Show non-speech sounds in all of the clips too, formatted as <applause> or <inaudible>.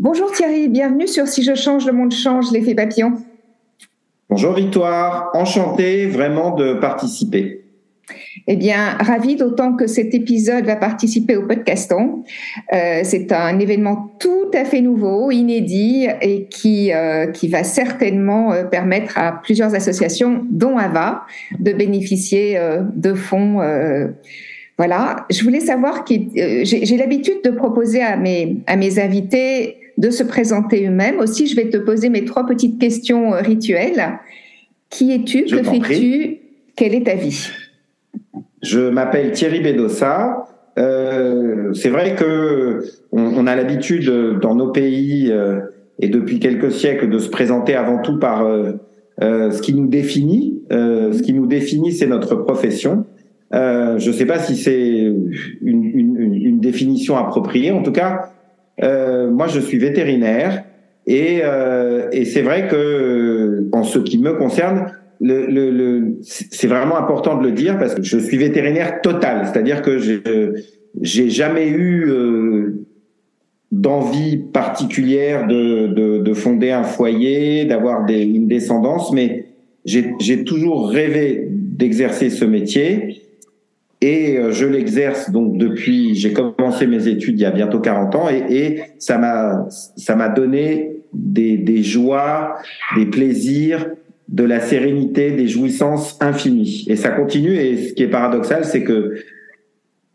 Bonjour Thierry, bienvenue sur Si je change, le monde change, l'effet papillon. Bonjour Victoire, enchanté vraiment de participer. Eh bien, ravi d'autant que cet épisode va participer au podcaston. Euh, c'est un événement tout à fait nouveau, inédit et qui, euh, qui va certainement euh, permettre à plusieurs associations, dont AVA, de bénéficier de fonds voilà, je voulais savoir, j'ai l'habitude de proposer à mes, à mes invités de se présenter eux-mêmes. Aussi, je vais te poser mes trois petites questions euh, rituelles. Qui es-tu Que fais-tu Quelle est ta vie Je m'appelle Thierry Bedossa. Euh, c'est vrai que on, a l'habitude dans nos pays euh, et depuis quelques siècles de se présenter avant tout par ce qui nous définit. ce qui nous définit, c'est notre profession. je ne sais pas si c'est une, une, une, définition appropriée. En tout cas, euh, moi, je suis vétérinaire et, euh, et c'est vrai que en ce qui me concerne, le, le, le c'est vraiment important de le dire parce que je suis vétérinaire total, c'est-à-dire que j'ai jamais eu euh, d'envie particulière de, de, de, fonder un foyer, d'avoir une descendance, mais j'ai toujours rêvé d'exercer ce métier et euh, je l'exerce donc depuis j'ai commencé mes études il y a bientôt 40 ans et, ça m'a ça m'a donné des joies, des plaisirs, de la sérénité, des jouissances infinies et ça continue et ce qui est paradoxal c'est que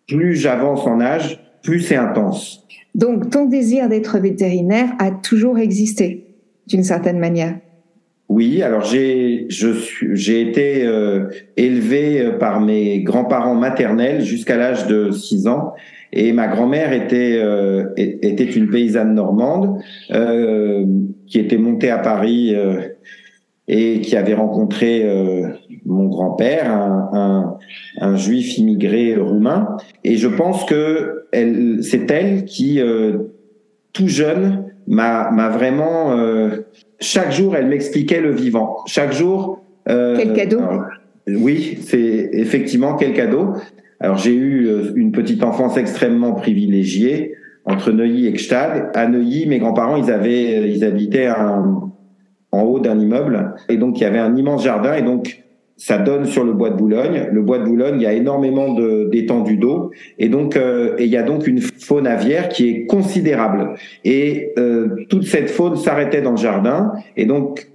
plus j'avance en âge, plus c'est intense. Donc ton désir d'être vétérinaire a toujours existé d'une certaine manière. Oui, alors j'ai j'ai été euh, élevé euh, par mes grands-parents maternels jusqu'à l'âge de 6 ans et ma grand-mère était euh, était une paysanne normande qui était montée à Paris et qui avait rencontré mon grand-père, un, juif immigré roumain. Et je pense que c'est elle qui, tout jeune, m'a vraiment chaque jour, elle m'expliquait le vivant. Chaque jour. Euh, quel cadeau Oui, c'est effectivement quel cadeau. Alors j'ai eu euh, une petite enfance extrêmement privilégiée entre Neuilly et Gstad. À Neuilly, mes grands-parents, ils avaient, ils habitaient en haut d'un immeuble et donc il y avait un immense jardin et donc ça donne sur le bois de Boulogne. Le bois de Boulogne, il y a énormément d'étendues d'eau et donc euh, et il y a donc une faune aviaire qui est considérable. Et euh, toute cette faune s'arrêtait dans le jardin. Et donc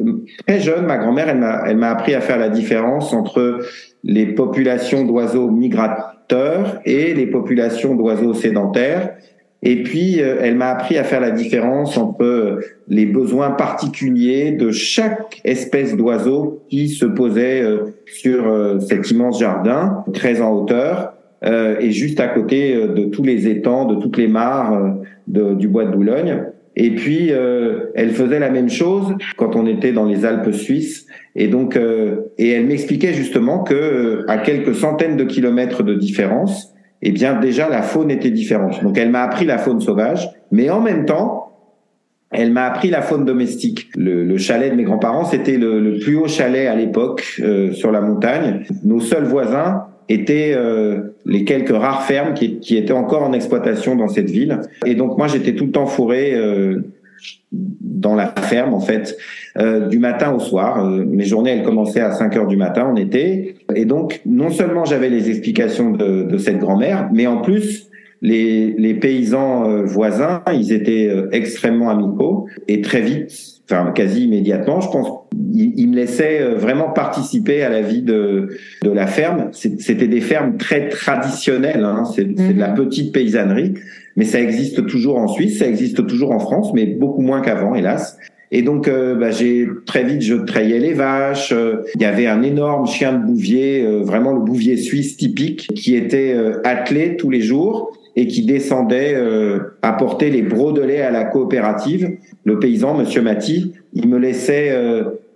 très jeune, ma grand-mère, elle m'a elle m'a appris à faire la différence entre les populations d'oiseaux migrateurs et les populations d'oiseaux sédentaires. Et puis, euh, elle m'a appris à faire la différence entre euh, les besoins particuliers de chaque espèce d'oiseau qui se posait euh, sur cet immense jardin, très en hauteur, et juste à côté de tous les étangs, de toutes les mares du bois de Boulogne. Et puis, elle faisait la même chose quand on était dans les Alpes suisses. Et donc, et elle m'expliquait justement que à quelques centaines de kilomètres de différence, eh bien déjà la faune était différente. Donc elle m'a appris la faune sauvage, mais en même temps, elle m'a appris la faune domestique. Le, chalet de mes grands-parents, c'était le, plus haut chalet à l'époque euh, sur la montagne. Nos seuls voisins étaient euh, les quelques rares fermes qui, qui, étaient encore en exploitation dans cette ville. Et donc moi, j'étais tout le temps fourré euh, dans la ferme en fait euh, du matin au soir. Euh, mes journées elles commençaient à 5 heures du matin en été et donc non seulement j'avais les explications de, de cette grand-mère, mais en plus les, les paysans euh, voisins ils étaient extrêmement amicaux et très vite, enfin quasi immédiatement, je pense, ils, ils me laissaient vraiment participer à la vie de de la ferme. C'était des fermes très traditionnelles, hein, c'est de la mhm. petite paysannerie mais ça existe toujours en Suisse, ça existe toujours en France, mais beaucoup moins qu'avant, hélas. Et donc, euh, bah, j'ai très vite, je trayais les vaches. Euh, il y avait un énorme chien de bouvier, euh, vraiment le bouvier suisse typique, qui était attelé tous les jours et qui descendait apporter les brodelets à la coopérative. Le paysan, Monsieur Maty, il me laissait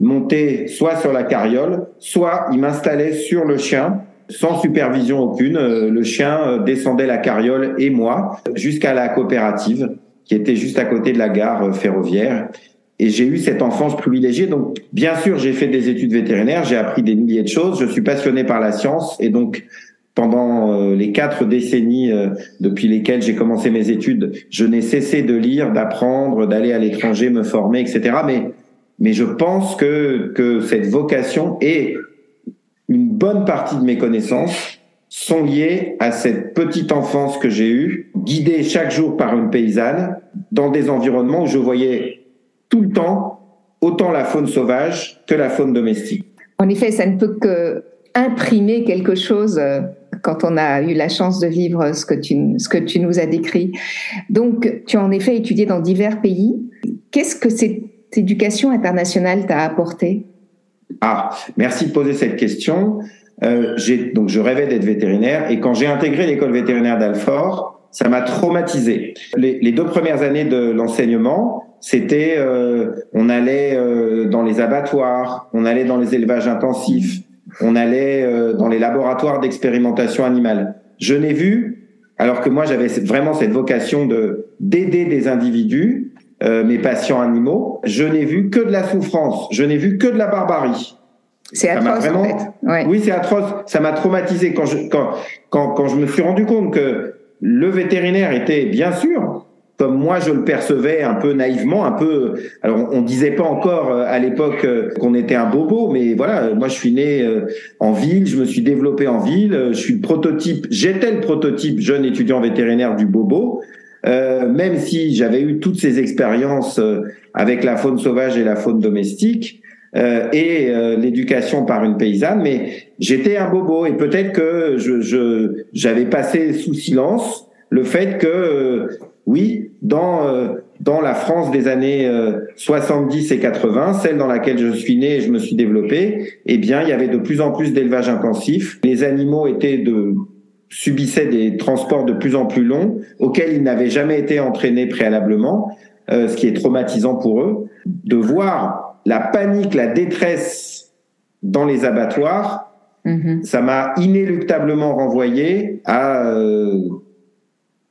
monter soit sur la carriole, soit il m'installait sur le chien sans supervision aucune. Euh, le chien euh, descendait la carriole et moi jusqu'à la coopérative qui était juste à côté de la gare euh, ferroviaire. Et j'ai eu cette enfance privilégiée. Donc, bien sûr, j'ai fait des études vétérinaires, j'ai appris des milliers de choses. Je suis passionné par la science et donc pendant euh, les quatre décennies euh, depuis lesquelles j'ai commencé mes études, je n'ai cessé de lire, d'apprendre, d'aller à l'étranger, me former, etc. Mais, mais je pense que, que cette vocation et une bonne partie de mes connaissances sont liées à cette petite enfance que j'ai eue, guidée chaque jour par une paysanne, dans des environnements où je voyais tout le temps autant la faune sauvage que la faune domestique. En effet, ça ne peut que imprimer quelque chose euh, quand on a eu la chance de vivre ce que tu, ce que tu nous as décrit. Donc, tu as en effet étudié dans divers pays. Qu'est-ce que cette éducation internationale t'a apporté? Ah, merci de poser cette question. Euh, donc, je rêvais d'être vétérinaire et quand j'ai intégré l'école vétérinaire d'Alfort, ça m'a traumatisé. Les, les, deux premières années de l'enseignement, c'était, euh, on allait euh, dans les abattoirs, on allait dans les élevages intensifs, on allait euh, dans les laboratoires d'expérimentation animale. Je n'ai vu, alors que moi j'avais vraiment cette vocation de d'aider des individus, euh, mes patients animaux, je n'ai vu que de la souffrance, je n'ai vu que de la barbarie. C'est atroce, en fait. Oui, c'est atroce. Ça m'a traumatisé quand je, quand, quand, quand je me suis rendu compte que le vétérinaire était, bien sûr, comme moi je le percevais un peu naïvement, un peu. Alors on, disait pas encore euh, à l'époque euh, qu'on était un bobo, mais voilà, moi je suis né euh, en ville, je me suis développé en ville, je suis le prototype, j'étais le prototype jeune étudiant vétérinaire du bobo. Euh, même si j'avais eu toutes ces expériences avec la faune sauvage et la faune domestique euh, et l'éducation par une paysanne, mais j'étais un bobo et peut-être que je j'avais passé sous silence le fait que oui, dans euh, dans la France des années 70 euh, et 80, celle dans laquelle je suis né et je me suis développé, eh bien, il y avait de plus en plus d'élevage intensif. Les animaux étaient de subissaient des transports de plus en plus longs auxquels ils n'avaient jamais été entraînés préalablement, euh, ce qui est traumatisant pour eux. De voir la panique, la détresse dans les abattoirs, mm-hmm. ça m'a inéluctablement renvoyé à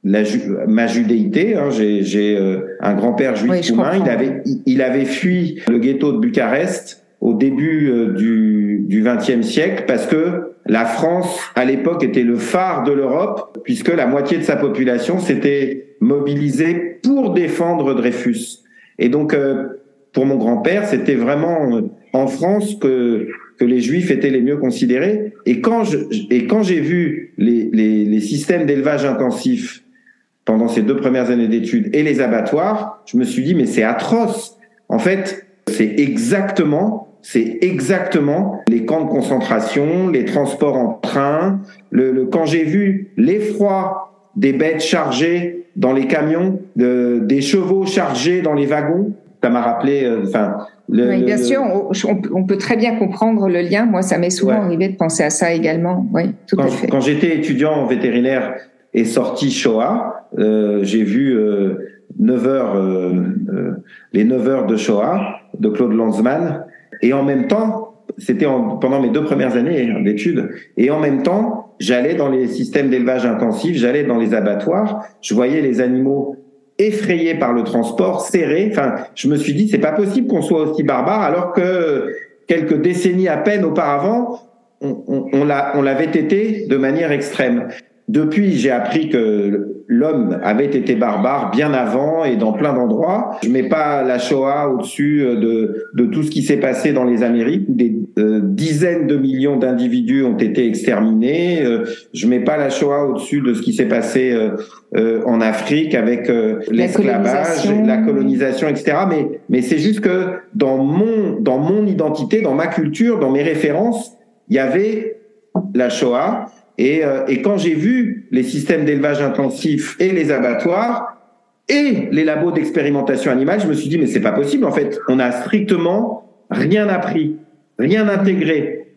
la, ma judéité. Hein, j'ai euh, un grand-père juif roumain. Il avait, il avait fui le ghetto de Bucarest au début euh, du XXe siècle parce que la France, à l'époque, était le phare de l'Europe puisque la moitié de sa population s'était mobilisée pour défendre Dreyfus. Et donc, euh, pour mon grand-père, c'était vraiment en France que que les juifs étaient les mieux considérés. Et quand je, et quand j'ai vu les, les, les systèmes d'élevage intensif pendant ces deux premières années d'études et les abattoirs, je me suis dit mais c'est atroce. En fait, c'est exactement c'est exactement les camps de concentration, les transports en train, le, le quand j'ai vu l'effroi des bêtes chargées dans les camions, de, des chevaux chargés dans les wagons, ça m'a rappelé, euh, enfin. oui, bien sûr, on, peut très bien comprendre le lien. Moi, ça m'est souvent arrivé de penser à ça également. Oui, tout à fait. Quand j'étais étudiant en vétérinaire et sorti Shoah, euh, j'ai vu euh, 9 heures, euh, euh, les 9 heures de Shoah de Claude Lanzmann, et en même temps, c'était pendant mes deux premières années d'études, et en même temps, j'allais dans les systèmes d'élevage intensif, j'allais dans les abattoirs, je voyais les animaux effrayés par le transport, serrés. Enfin, je me suis dit, c'est pas possible qu'on soit aussi barbare, alors que quelques décennies à peine auparavant, on, on, on l'avait été de manière extrême. Depuis, j'ai appris que l'homme avait été barbare bien avant et dans plein d'endroits. Je mets pas la Shoah au-dessus de, de tout ce qui s'est passé dans les Amériques où des euh, dizaines de millions d'individus ont été exterminés. Euh, je mets pas la Shoah au-dessus de ce qui s'est passé euh, en Afrique avec l'esclavage, la, la colonisation, etc. Mais, mais c'est juste que dans mon, dans mon identité, dans ma culture, dans mes références, il y avait la Shoah et, euh, et quand j'ai vu les systèmes d'élevage intensif et les abattoirs et les labos d'expérimentation animale, je me suis dit mais c'est pas possible en fait. On a strictement rien appris, rien intégré.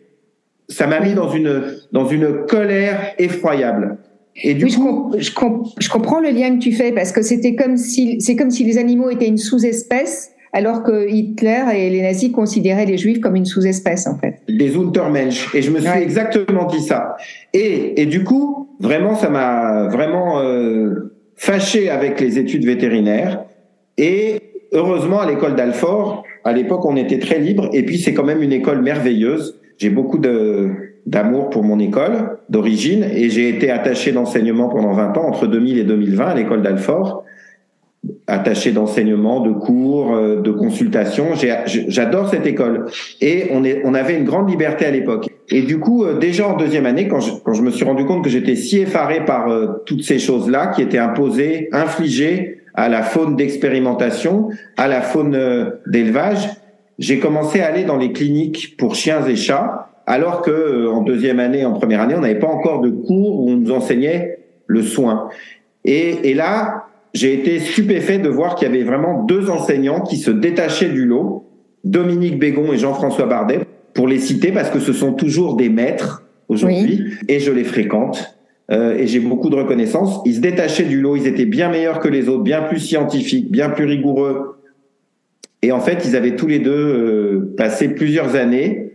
Ça m'a mis dans une dans une colère effroyable. Et du coup, je, je, comprends le lien que tu fais parce que c'était comme si c'est comme si les animaux étaient une sous-espèce alors que Hitler et les nazis considéraient les juifs comme une sous-espèce en fait. Des Untermensch. Et je me suis exactement dit ça. Et, et du coup, vraiment, ça m'a vraiment euh, fâché avec les études vétérinaires. Et heureusement, à l'école d'Alfort, à l'époque, on était très libre. Et puis, c'est quand même une école merveilleuse. J'ai beaucoup de d'amour pour mon école d'origine et j'ai été attaché d'enseignement pendant 20 ans, entre 2000 et 2020 à l'école d'Alfort, attaché d'enseignement, de cours, euh, de consultation. J'adore cette école et on, avait une grande liberté à l'époque. Et du coup, euh, déjà en deuxième année, quand je, me suis rendu compte que j'étais si effaré par euh, toutes ces choses-là qui étaient imposées, infligées à la faune d'expérimentation, à la faune d'élevage, j'ai commencé à aller dans les cliniques pour chiens et chats, alors que euh, en deuxième année, en première année, on n'avait pas encore de cours où on nous enseignait le soin. Et là, j'ai été stupéfait de voir qu'il y avait vraiment deux enseignants qui se détachaient du lot, Dominique Bégon et Jean-François Bardet, pour les citer parce que ce sont toujours des maîtres aujourd'hui, et je les fréquente. Euh, et j'ai beaucoup de reconnaissance. Ils se détachaient du lot, ils étaient bien meilleurs que les autres, bien plus scientifiques, bien plus rigoureux, et en fait, ils avaient tous les deux euh, passé plusieurs années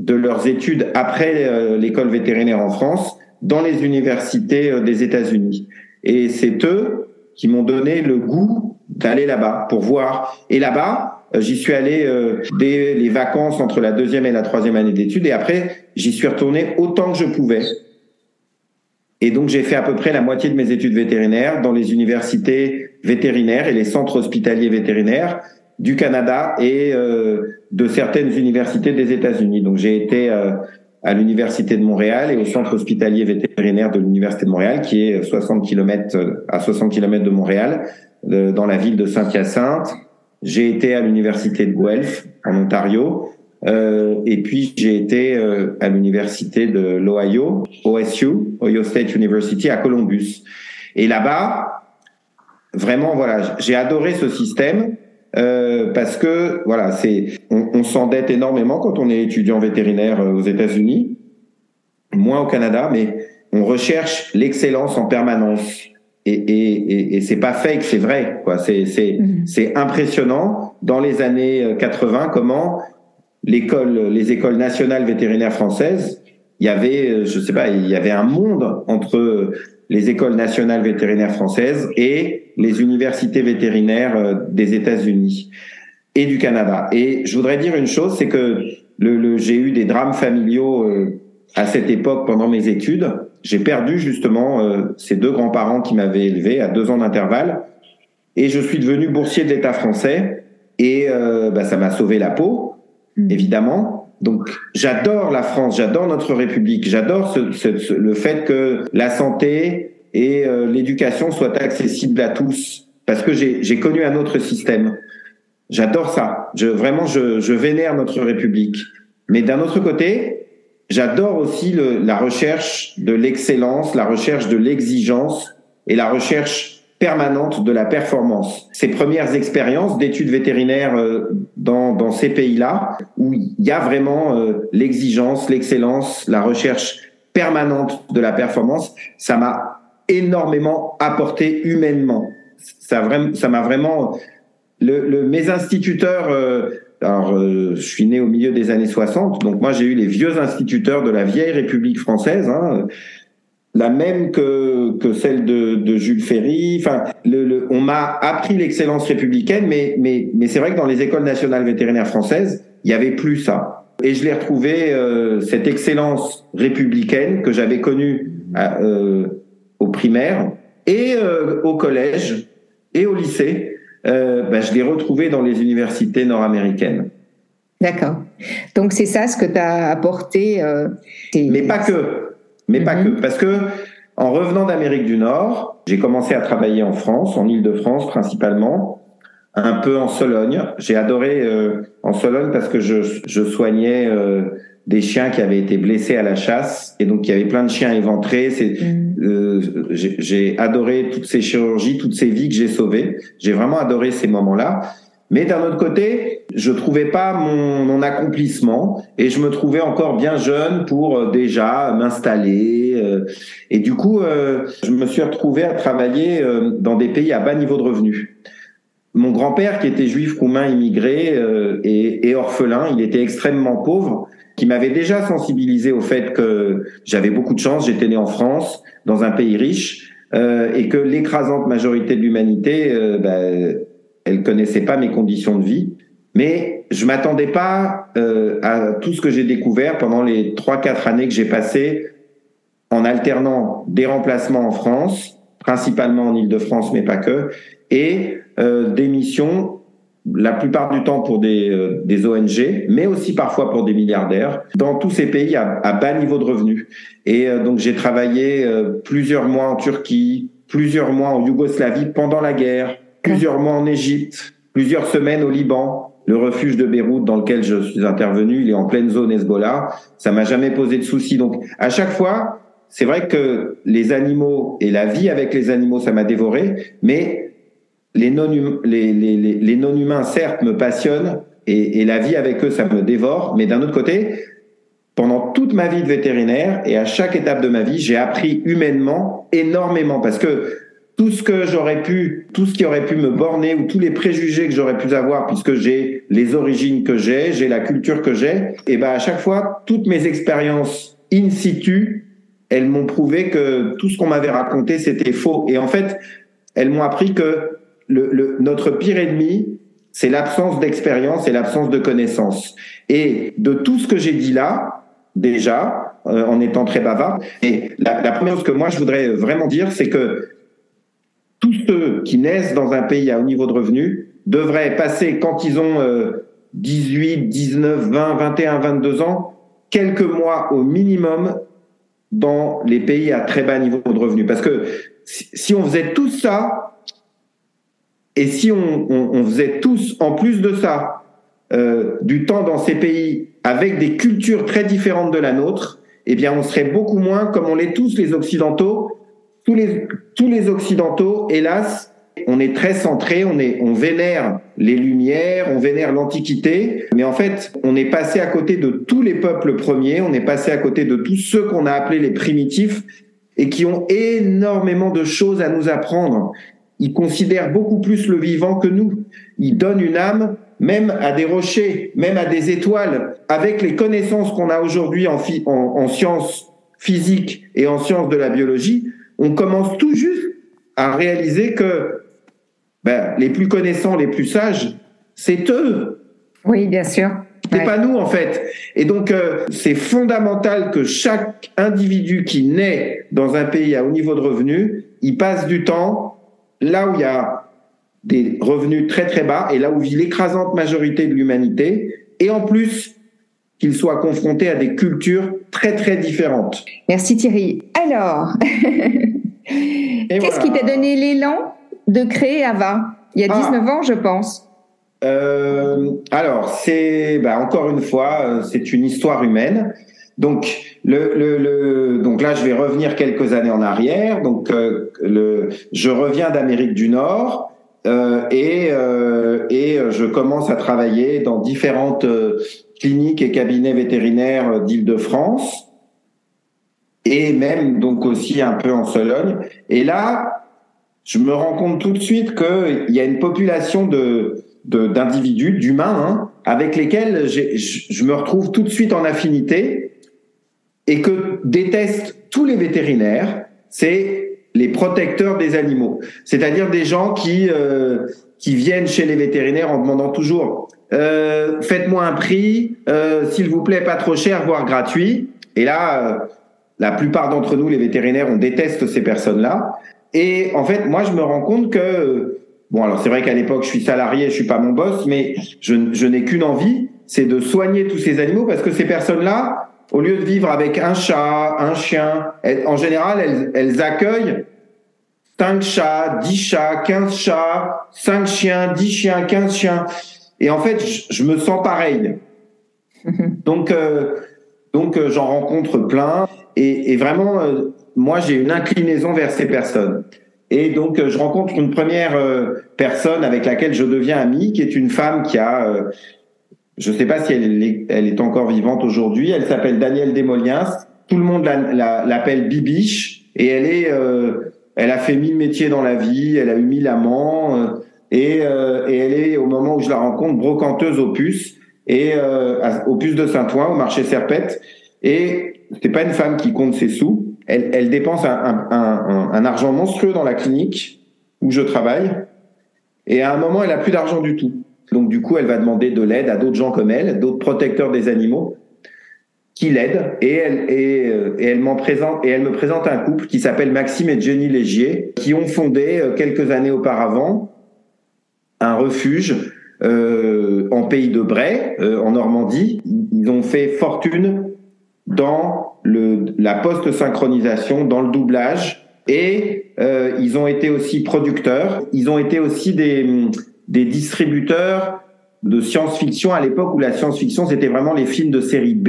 de leurs études après euh, l'école vétérinaire en France dans les universités euh, des États-Unis. Et c'est eux qui m'ont donné le goût d'aller là-bas pour voir. Et là-bas, j'y suis allé dès les vacances entre la deuxième et la troisième année d'études. Et après, j'y suis retourné autant que je pouvais. Et donc, j'ai fait à peu près la moitié de mes études vétérinaires dans les universités vétérinaires et les centres hospitaliers vétérinaires du Canada et euh, de certaines universités des États-Unis. Donc j'ai été euh, à l'université de Montréal et au centre hospitalier vétérinaire de l'université de Montréal, qui est 60 km euh, à 60 km de Montréal, dans la ville de Saint-Hyacinthe. J'ai été à l'université de Guelph en Ontario. Euh, et puis j'ai été à l'université de l'Ohio, OSU, Ohio State University, à Columbus. Et là-bas, vraiment, voilà, j'ai adoré ce système euh, parce que voilà, c'est on, on s'endette énormément quand on est étudiant vétérinaire euh, aux États-Unis, moins au Canada, mais on recherche l'excellence en permanence. Et, et, et, et c'est pas fake, c'est vrai. Quoi. C'est, c'est, mm-hmm. c'est impressionnant dans les années 80 euh, comment l'école, les écoles nationales vétérinaires françaises, il y avait, je sais pas, il y avait un monde entre les écoles nationales vétérinaires françaises et les universités vétérinaires euh, des États-Unis et du Canada. Et je voudrais dire une chose, c'est que le, le j'ai eu des drames familiaux euh, à cette époque pendant mes études. J'ai perdu justement euh, ces deux grands-parents qui m'avaient élevé à deux ans d'intervalle, et je suis devenu boursier de l'État français. Et bah, ça m'a sauvé la peau, mmh. évidemment. Donc j'adore la France, j'adore notre République, j'adore ce, ce, le fait que la santé et euh, l'éducation soient accessibles à tous, parce que j'ai connu un autre système. J'adore ça. Vraiment, je, vénère notre République. Mais d'un autre côté, j'adore aussi la recherche de l'excellence, la recherche de l'exigence et la recherche permanente de la performance. Ces premières expériences d'études vétérinaires euh, dans, dans ces pays-là, où il y a vraiment euh, l'exigence, l'excellence, la recherche permanente de la performance, ça m'a énormément apporté humainement. Ça vraiment, ça m'a vraiment le, le, mes instituteurs. Euh, alors, je suis né au milieu des années 60, donc moi j'ai eu les vieux instituteurs de la vieille République française. Hein, la même que, que celle de, de Jules Ferry. Enfin, le, on m'a appris l'excellence républicaine, mais, mais, mais c'est vrai que dans les écoles nationales vétérinaires françaises, il y avait plus ça. Et je l'ai retrouvé, euh, cette excellence républicaine que j'avais connue euh, au primaire et euh, au collège et au lycée, ben, je l'ai retrouvée dans les universités nord-américaines. D'accord. Donc c'est ça ce que tu as apporté. mais pas que mais pas que. Mhm. Parce que en revenant d'Amérique du Nord, j'ai commencé à travailler en France, en Île-de-France principalement, un peu en Sologne. J'ai adoré euh, en Sologne parce que je, je soignais euh, des chiens qui avaient été blessés à la chasse et donc il y avait plein de chiens éventrés. C'est, mhm. Euh, j'ai adoré toutes ces chirurgies, toutes ces vies que j'ai sauvées. J'ai vraiment adoré ces moments-là. Mais d'un autre côté, je trouvais pas mon, accomplissement et je me trouvais encore bien jeune pour euh, déjà m'installer. Euh, et du coup, je me suis retrouvé à travailler dans des pays à bas niveau de revenus. Mon grand-père, qui était juif roumain immigré et, et, orphelin, il était extrêmement pauvre, qui m'avait déjà sensibilisé au fait que j'avais beaucoup de chance, j'étais né en France, dans un pays riche, et que l'écrasante majorité de l'humanité... Bah, elle connaissait pas mes conditions de vie, Mais je m'attendais pas euh, à tout ce que j'ai découvert pendant les trois quatre années que j'ai passées en alternant des remplacements en France, principalement en Île-de-France, mais pas que, et euh, des missions, la plupart du temps pour des, euh, des, ONG, mais aussi parfois pour des milliardaires, dans tous ces pays à, bas niveau de revenus. Et euh, donc j'ai travaillé euh, plusieurs mois en Turquie, plusieurs mois en Yougoslavie pendant la guerre, plusieurs mois en Égypte, plusieurs semaines au Liban, le refuge de Beyrouth dans lequel je suis intervenu, il est en pleine zone Hezbollah. Ça m'a jamais posé de soucis. Donc, à chaque fois, c'est vrai que les animaux et la vie avec les animaux, ça m'a dévoré, mais les non-humains, non certes, me passionnent et, la vie avec eux, ça me dévore. Mais d'un autre côté, pendant toute ma vie de vétérinaire et à chaque étape de ma vie, j'ai appris humainement énormément parce que tout ce que j'aurais pu, tout ce qui aurait pu me borner ou tous les préjugés que j'aurais pu avoir puisque j'ai les origines que j'ai, j'ai la culture que j'ai, et ben à chaque fois, toutes mes expériences in situ, elles m'ont prouvé que tout ce qu'on m'avait raconté c'était faux. Et en fait, elles m'ont appris que notre pire ennemi, c'est l'absence d'expérience et l'absence de connaissance. Et de tout ce que j'ai dit là, déjà, euh, en étant très bavard, et la, la première chose que moi je voudrais vraiment dire, c'est que tous ceux qui naissent dans un pays à haut niveau de revenus devraient passer, quand ils ont 18, 19, 20, 21, 22 ans, quelques mois au minimum dans les pays à très bas niveau de revenus. Parce que si on faisait tout ça, et si on, faisait tous, en plus de ça, euh, du temps dans ces pays avec des cultures très différentes de la nôtre, eh bien, on serait beaucoup moins, comme on l'est tous les Occidentaux, tous les, tous les Occidentaux, hélas, on est très centré, on, on vénère les Lumières, on vénère l'Antiquité, mais en fait, on est passé à côté de tous les peuples premiers, on est passé à côté de tous ceux qu'on a appelés les primitifs et qui ont énormément de choses à nous apprendre. Ils considèrent beaucoup plus le vivant que nous. Ils donnent une âme même à des rochers, même à des étoiles. Avec les connaissances qu'on a aujourd'hui en, en, en sciences physiques et en sciences de la biologie, on commence tout juste à réaliser que ben, les plus connaissants, les plus sages, c'est eux. Oui, bien sûr. C'est pas nous en fait. Et donc euh, c'est fondamental que chaque individu qui naît dans un pays à haut niveau de revenus, il passe du temps là où il y a des revenus très très bas et là où vit l'écrasante majorité de l'humanité, et en plus qu'il soit confronté à des cultures très très différentes. Merci Thierry. Alors, <laughs> qu'est-ce qui t'a donné l'élan de créer Ava Il y a 19 ah. ans, je pense? Euh, alors, c'est bah, encore une fois, euh, c'est une histoire humaine. Donc, le, le, le, donc là, je vais revenir quelques années en arrière. Donc, euh, le, je reviens d'Amérique du Nord. Euh, et, euh, et je commence à travailler dans différentes cliniques et cabinets vétérinaires d'Île-de-France et même donc aussi un peu en Sologne. Et là, je me rends compte tout de suite qu'il y a une population de d'individus, d'humains, hein, avec lesquels je me retrouve tout de suite en affinité et que détestent tous les vétérinaires, c'est les protecteurs des animaux. C'est-à-dire des gens qui euh, qui viennent chez les vétérinaires en demandant toujours euh, faites-moi un prix, euh, s'il vous plaît, pas trop cher, voire gratuit. Et là, euh, la plupart d'entre nous, les vétérinaires, on déteste ces personnes-là. Et en fait, moi, je me rends compte que bon, alors c'est vrai qu'à l'époque, je suis salarié, je suis pas mon boss, mais je, je n'ai qu'une envie, c'est de soigner tous ces animaux parce que ces personnes-là, au lieu de vivre avec un chat, un chien, en général, elles, elles accueillent 5 chats, 10 chats, 15 chats, 5 chiens, 10 chiens, 15 chiens. Et en fait, je, me sens pareil. <laughs> Donc, euh, donc euh, j'en rencontre plein. Et, et vraiment, euh, moi, j'ai une inclinaison vers ces personnes. Et donc, je rencontre une première personne avec laquelle je deviens ami, qui est une femme qui a, je ne sais pas si elle est, elle est encore vivante aujourd'hui, elle s'appelle Danielle Desmoliens. Tout le monde l'appelle la, Bibiche. Et elle est elle a fait mille métiers dans la vie, elle a eu mille amants, euh, et, euh, et, elle est, au moment où je la rencontre, brocanteuse aux puces, et euh, aux puces de Saint-Ouen, au marché Serpette. Et c'est pas une femme qui compte ses sous, elle, elle dépense un, un, un, un, argent monstrueux dans la clinique où je travaille, et à un moment, elle a plus d'argent du tout. Donc du coup, elle va demander de l'aide à d'autres gens comme elle, d'autres protecteurs des animaux, qui l'aident. Et elle, et, euh, elle m'en présente et elle me présente un couple qui s'appelle Maxime et Jenny Légier, qui ont fondé euh, quelques années auparavant un refuge euh, en pays de Bray, euh, en Normandie. Ils ont fait fortune dans le, la post-synchronisation, dans le doublage, et euh, ils ont été aussi producteurs. Ils ont été aussi des, des distributeurs de science-fiction à l'époque où la science-fiction c'était vraiment les films de série B.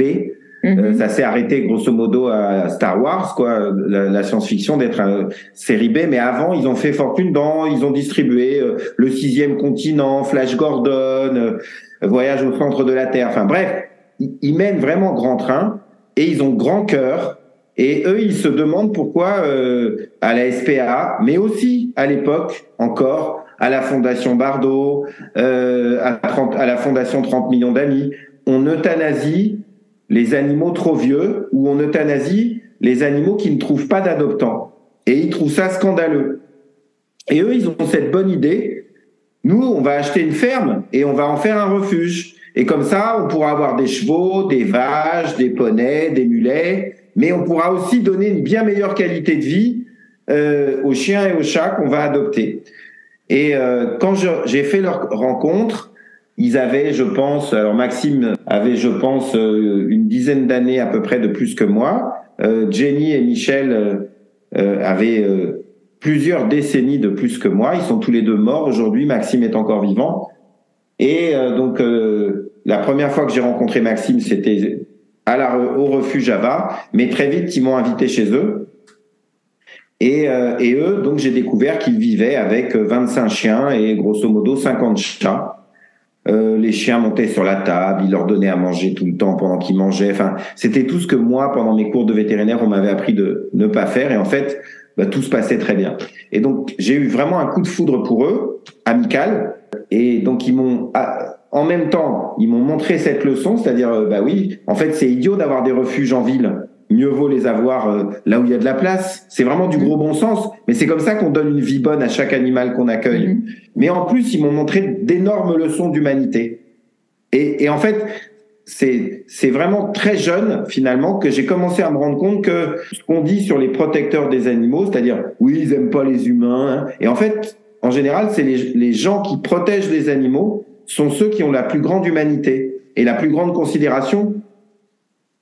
Euh, ça s'est arrêté grosso modo à Star Wars, quoi, la, la science-fiction d'être une série B. Mais avant, ils ont fait fortune dans, ils ont distribué euh, le sixième continent, Flash Gordon, euh, Voyage au centre de la Terre. Enfin bref, ils, ils mènent vraiment grand train et ils ont grand cœur. Et eux, ils se demandent pourquoi euh, à la SPA, mais aussi à l'époque encore à la Fondation Bardot, euh, à, 30, à la Fondation 30 millions d'amis, on euthanasie les animaux trop vieux ou on euthanasie les animaux qui ne trouvent pas d'adoptants. Et ils trouvent ça scandaleux. Et eux, ils ont cette bonne idée. Nous, on va acheter une ferme et on va en faire un refuge. Et comme ça, on pourra avoir des chevaux, des vaches, des poneys, des mulets, mais on pourra aussi donner une bien meilleure qualité de vie euh, aux chiens et aux chats qu'on va adopter. Et euh, quand j'ai fait leur rencontre, ils avaient, je pense, alors Maxime avait, je pense, euh, une dizaine d'années à peu près de plus que moi. Euh, Jenny et Michel euh, euh avaient euh, plusieurs décennies de plus que moi. Ils sont tous les deux morts aujourd'hui. Maxime est encore vivant. Et donc, la première fois que j'ai rencontré Maxime, c'était au refuge Java. Mais très vite, ils m'ont invité chez eux. Et, et eux, donc, j'ai découvert qu'ils vivaient avec 25 chiens et grosso modo 50 chats. Euh, les chiens montaient sur la table, ils leur donnaient à manger tout le temps pendant qu'ils mangeaient. Enfin, c'était tout ce que moi, pendant mes cours de vétérinaire, on m'avait appris de ne pas faire. Et en fait, bah, tout se passait très bien. Et donc, j'ai eu vraiment un coup de foudre pour eux, amical. Et donc, ils m'ont, ah, en même temps, ils m'ont montré cette leçon, c'est-à-dire, euh, bah oui, en fait, c'est idiot d'avoir des refuges en ville mieux vaut les avoir euh, là où il y a de la place. C'est vraiment du gros bon sens, mais c'est comme ça qu'on donne une vie bonne à chaque animal qu'on accueille. Mm-hmm. Mais en plus, ils m'ont montré d'énormes leçons d'humanité. Et, et, en fait, c'est c'est vraiment très jeune finalement que j'ai commencé à me rendre compte que ce qu'on dit sur les protecteurs des animaux, c'est-à-dire oui ils aiment pas les humains, hein, et en fait en général c'est les, les gens qui protègent les animaux sont ceux qui ont la plus grande humanité et la plus grande considération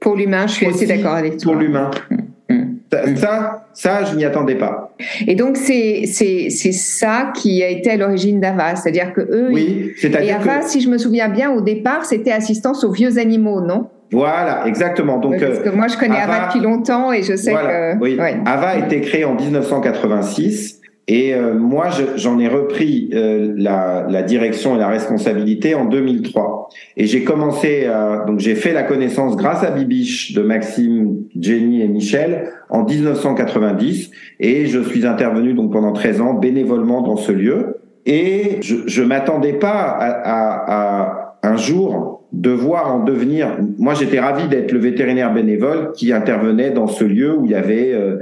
pour l'humain, je suis assez d'accord avec toi. Pour l'humain. Mm, mm. Ça, ça, je n'y attendais pas. Et donc c'est c'est c'est ça qui a été à l'origine d'Ava, c'est-à-dire que eux. Oui, c'est-à-dire Et Ava, si je me souviens bien, au départ, c'était assistance aux vieux animaux, non? Voilà, exactement. Donc parce que moi, je connais Ava, depuis longtemps et je sais que. Oui. Ava a été créé en 1986 et euh, moi, j'en ai repris euh, la, la, direction et la responsabilité en 2003. Et j'ai commencé, à, donc j'ai fait la connaissance grâce à Bibiche de Maxime, Jenny et Michel en 1990. Et je suis intervenu donc pendant 13 ans bénévolement dans ce lieu. Et je, je m'attendais pas à, à, à, un jour devoir en devenir. Moi, j'étais ravi d'être le vétérinaire bénévole qui intervenait dans ce lieu où il y avait euh,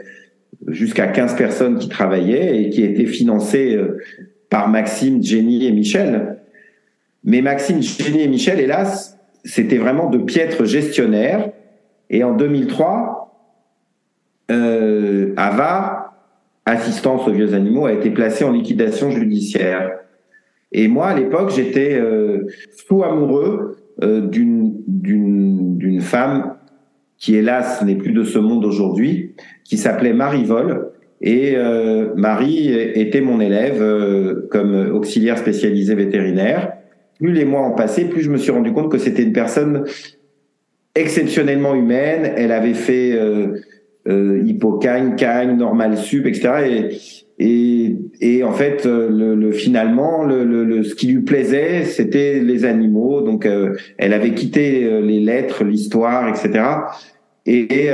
jusqu'à 15 personnes qui travaillaient et qui étaient financées euh, par Maxime, Jenny et Michel. Mais Maxime, Jenny et Michel, hélas, c'était vraiment de piètres gestionnaires. Et en 2003, euh, Ava, assistance aux vieux animaux, a été placée en liquidation judiciaire. Et moi, à l'époque, j'étais euh, fou amoureux euh, d'une femme qui hélas n'est plus de ce monde aujourd'hui, qui s'appelait Marie Vol. Et euh, Marie était mon élève euh, comme auxiliaire spécialisé vétérinaire. Plus les mois ont passé, plus je me suis rendu compte que c'était une personne exceptionnellement humaine. Elle avait fait euh, euh, Hippocagne, Cagne, Normal Sup, etc. Et, et, en fait, euh, le, le finalement, le, le, ce qui lui plaisait, c'était les animaux. Donc, euh, elle avait quitté euh, les lettres, l'histoire, etc. Et, et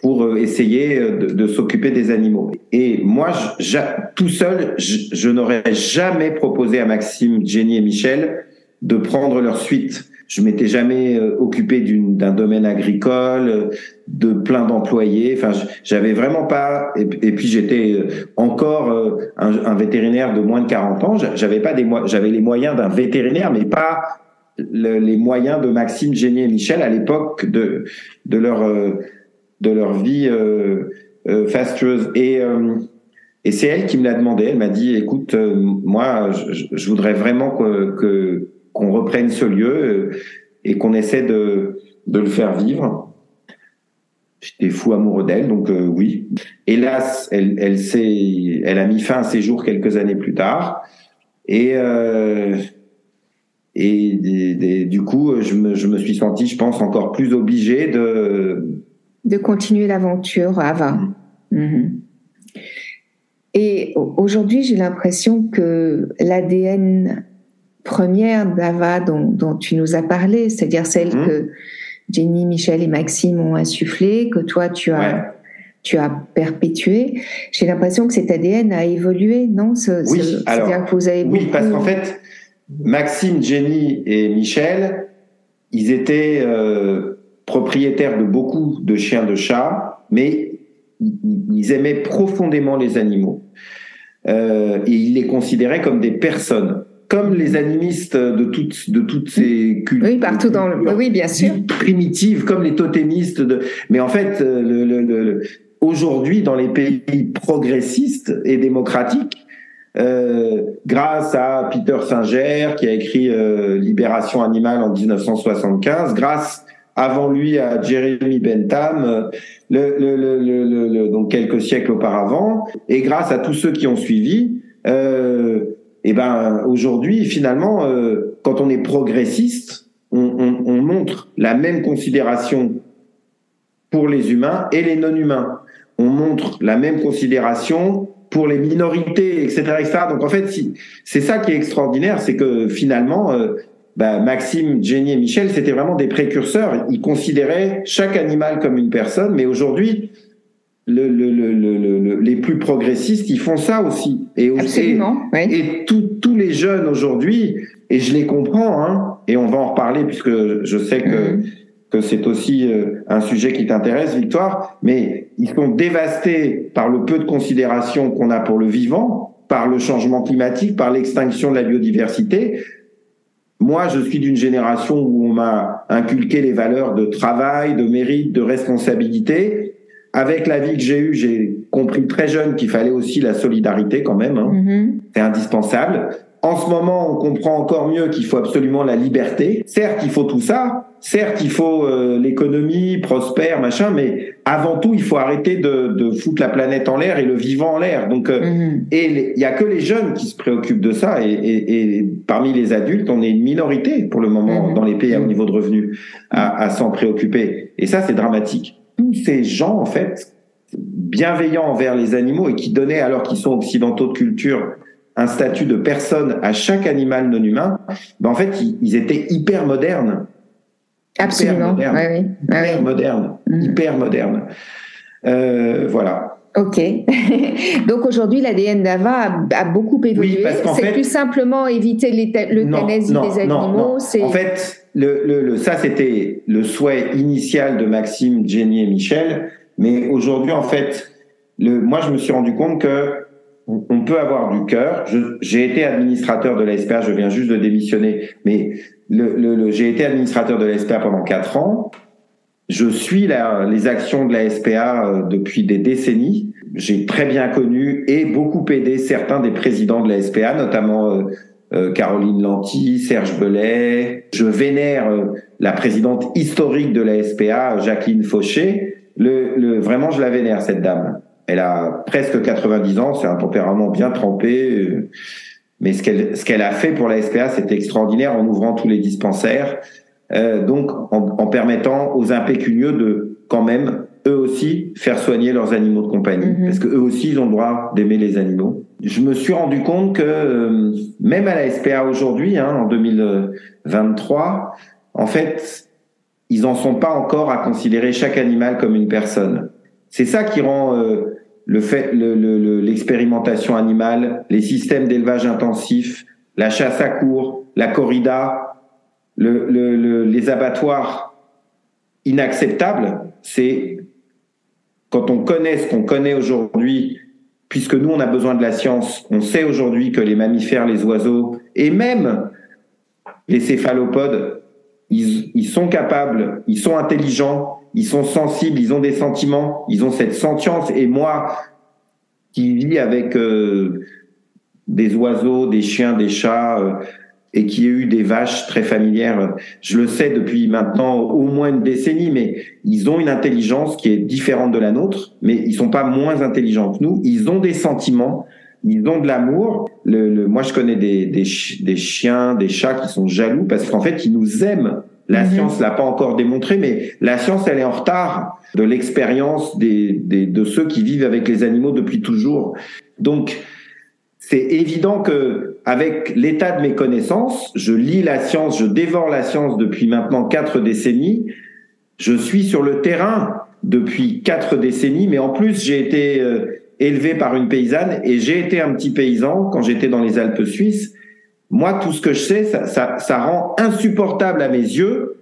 pour essayer de, de s'occuper des animaux. Et moi, je, tout seul, je, je n'aurais jamais proposé à Maxime, Jenny et Michel de prendre leur suite. Je m'étais jamais occupé d'un domaine agricole, de plein d'employés. Enfin, j'avais vraiment pas. Et, puis j'étais encore un, un, vétérinaire de moins de 40 ans. J'avais pas des j'avais les moyens d'un vétérinaire, mais pas les moyens de Maxime, Génier et Michel à l'époque de de leur de leur vie euh, euh, fastueuse. Et, euh, et c'est elle qui me l'a demandé. Elle m'a dit, écoute, moi, je, je, voudrais vraiment que qu'on reprenne ce lieu et qu'on essaie de, de le faire vivre. J'étais fou amoureux d'elle, donc oui. Hélas, elle, elle, elle a mis fin à ses jours quelques années plus tard. Et, euh, et, du coup, je me, je me suis senti, je pense, encore plus obligé de, de continuer l'aventure Ava. Mhm. Et aujourd'hui, j'ai l'impression que l'ADN première d'Ava dont, tu nous as parlé, c'est-à-dire celle mhm. que Jenny, Michel et Maxime ont insufflé, que toi tu as, tu as perpétué, j'ai l'impression que cet ADN a évolué, non Oui, alors, que vous avez oui parce qu'en fait, Maxime, Jenny et Michel, ils étaient euh, propriétaires de beaucoup de chiens de chats, mais ils aimaient profondément les animaux. Euh, et ils les considéraient comme des personnes, comme les animistes de toutes de toutes ces cultures. Oui, partout dans le oui, bien sûr. Primitives, comme les totémistes. De, mais en fait, euh, le, le, le, aujourd'hui, dans les pays progressistes et démocratiques, euh, grâce à Peter Singer qui a écrit euh, Libération animale en 1975, grâce avant lui à Jeremy Bentham, le, le, le, donc quelques siècles auparavant, et grâce à tous ceux qui ont suivi, euh, et ben aujourd'hui finalement, euh, quand on est progressiste, on, on, on, montre la même considération pour les humains et les non-humains. On montre la même considération pour les minorités, etc.. Donc en fait, c'est ça qui est extraordinaire, c'est que finalement, euh, bah, Maxime, Jenny et Michel, c'était vraiment des précurseurs. Ils considéraient chaque animal comme une personne, mais aujourd'hui, le, le, le, les plus progressistes, ils font ça aussi. Et, Absolument, et, tous les jeunes aujourd'hui, et je les comprends, hein, et on va en reparler puisque je sais que, mm. que c'est aussi euh, un sujet qui t'intéresse, Victoire, mais ils sont dévastés par le peu de considération qu'on a pour le vivant, par le changement climatique, par l'extinction de la biodiversité. Moi, je suis d'une génération où on m'a inculqué les valeurs de travail, de mérite, de responsabilité. Avec la vie que j'ai eue, j'ai compris très jeune qu'il fallait aussi la solidarité quand même. Hein. Mm-hmm. C'est indispensable. En ce moment, on comprend encore mieux qu'il faut absolument la liberté. Certes, il faut tout ça. Certes, il faut euh, l'économie prospère, machin, mais avant tout, il faut arrêter de, de foutre la planète en l'air et le vivant en l'air. Donc, euh, mhm. et il y a que les jeunes qui se préoccupent de ça, et, et, et, parmi les adultes, on est une minorité pour le moment mhm. dans les pays à haut niveau de revenus à, à s'en préoccuper. Et ça, c'est dramatique. Tous ces gens, en fait, bienveillants envers les animaux et qui donnaient, alors qu'ils sont occidentaux de culture, un statut de personne à chaque animal non humain, ben en fait, ils, étaient hyper modernes. Absolument. Hyper modernes. Hyper modernes. Mm. Hyper modernes. Euh, voilà. Ok. <laughs> Donc aujourd'hui, l'ADN d'Ava a, beaucoup évolué. Oui, c'est plus simplement éviter l'euthanasie des animaux. En fait, le, le, ça c'était le souhait initial de Maxime, Jenny et Michel. Mais aujourd'hui, en fait, le, moi, je me suis rendu compte que on peut avoir du cœur. J'ai été administrateur de la SPA, je viens juste de démissionner, mais le, le, j'ai été administrateur de la SPA pendant quatre ans. Je suis la, les actions de la SPA euh, depuis des décennies. J'ai très bien connu et beaucoup aidé certains des présidents de la SPA, notamment euh, euh, Caroline Lanty, Serge Belay. Je vénère la présidente historique de la SPA, Jacqueline Fauché. Le, le, vraiment, je la vénère, cette dame. Elle a presque 90 ans, c'est un tempérament bien trempé. Euh, mais ce qu'elle ce qu'elle a fait pour la SPA, c'est extraordinaire en ouvrant tous les dispensaires, euh, donc en, en, permettant aux impécunieux de quand même eux aussi faire soigner leurs animaux de compagnie, mm-hmm. parce que eux aussi ils ont le droit d'aimer les animaux. Je me suis rendu compte que euh, même à la SPA aujourd'hui, hein, en 2023, en fait, ils en sont pas encore à considérer chaque animal comme une personne. C'est ça qui rend euh, le fait, l'expérimentation le, animale, les systèmes d'élevage intensif, la chasse à cours, la corrida, le, les abattoirs inacceptables, c'est quand on connaît ce qu'on connaît aujourd'hui, puisque nous, on a besoin de la science, on sait aujourd'hui que les mammifères, les oiseaux et même les céphalopodes, ils, sont capables, ils sont intelligents, ils sont sensibles, ils ont des sentiments, ils ont cette sentience. Et moi, qui vis avec euh, des oiseaux, des chiens, des chats, euh, et qui ai eu des vaches très familières, je le sais depuis maintenant au moins une décennie, mais ils ont une intelligence qui est différente de la nôtre, mais ils sont pas moins intelligents que nous. Ils ont des sentiments, ils ont de l'amour. Le, le, moi, je connais des, des, des, chiens, des chats qui sont jaloux parce qu'en fait, ils nous aiment. La mhm. science l'a pas encore démontré, mais la science, elle est en retard de l'expérience des, des, de ceux qui vivent avec les animaux depuis toujours. Donc, c'est évident que avec l'état de mes connaissances, je lis la science, je dévore la science depuis maintenant quatre décennies. Je suis sur le terrain depuis quatre décennies, mais en plus j'ai été euh, élevé par une paysanne et j'ai été un petit paysan quand j'étais dans les Alpes suisses. Moi, tout ce que je sais, ça, ça, ça rend insupportable à mes yeux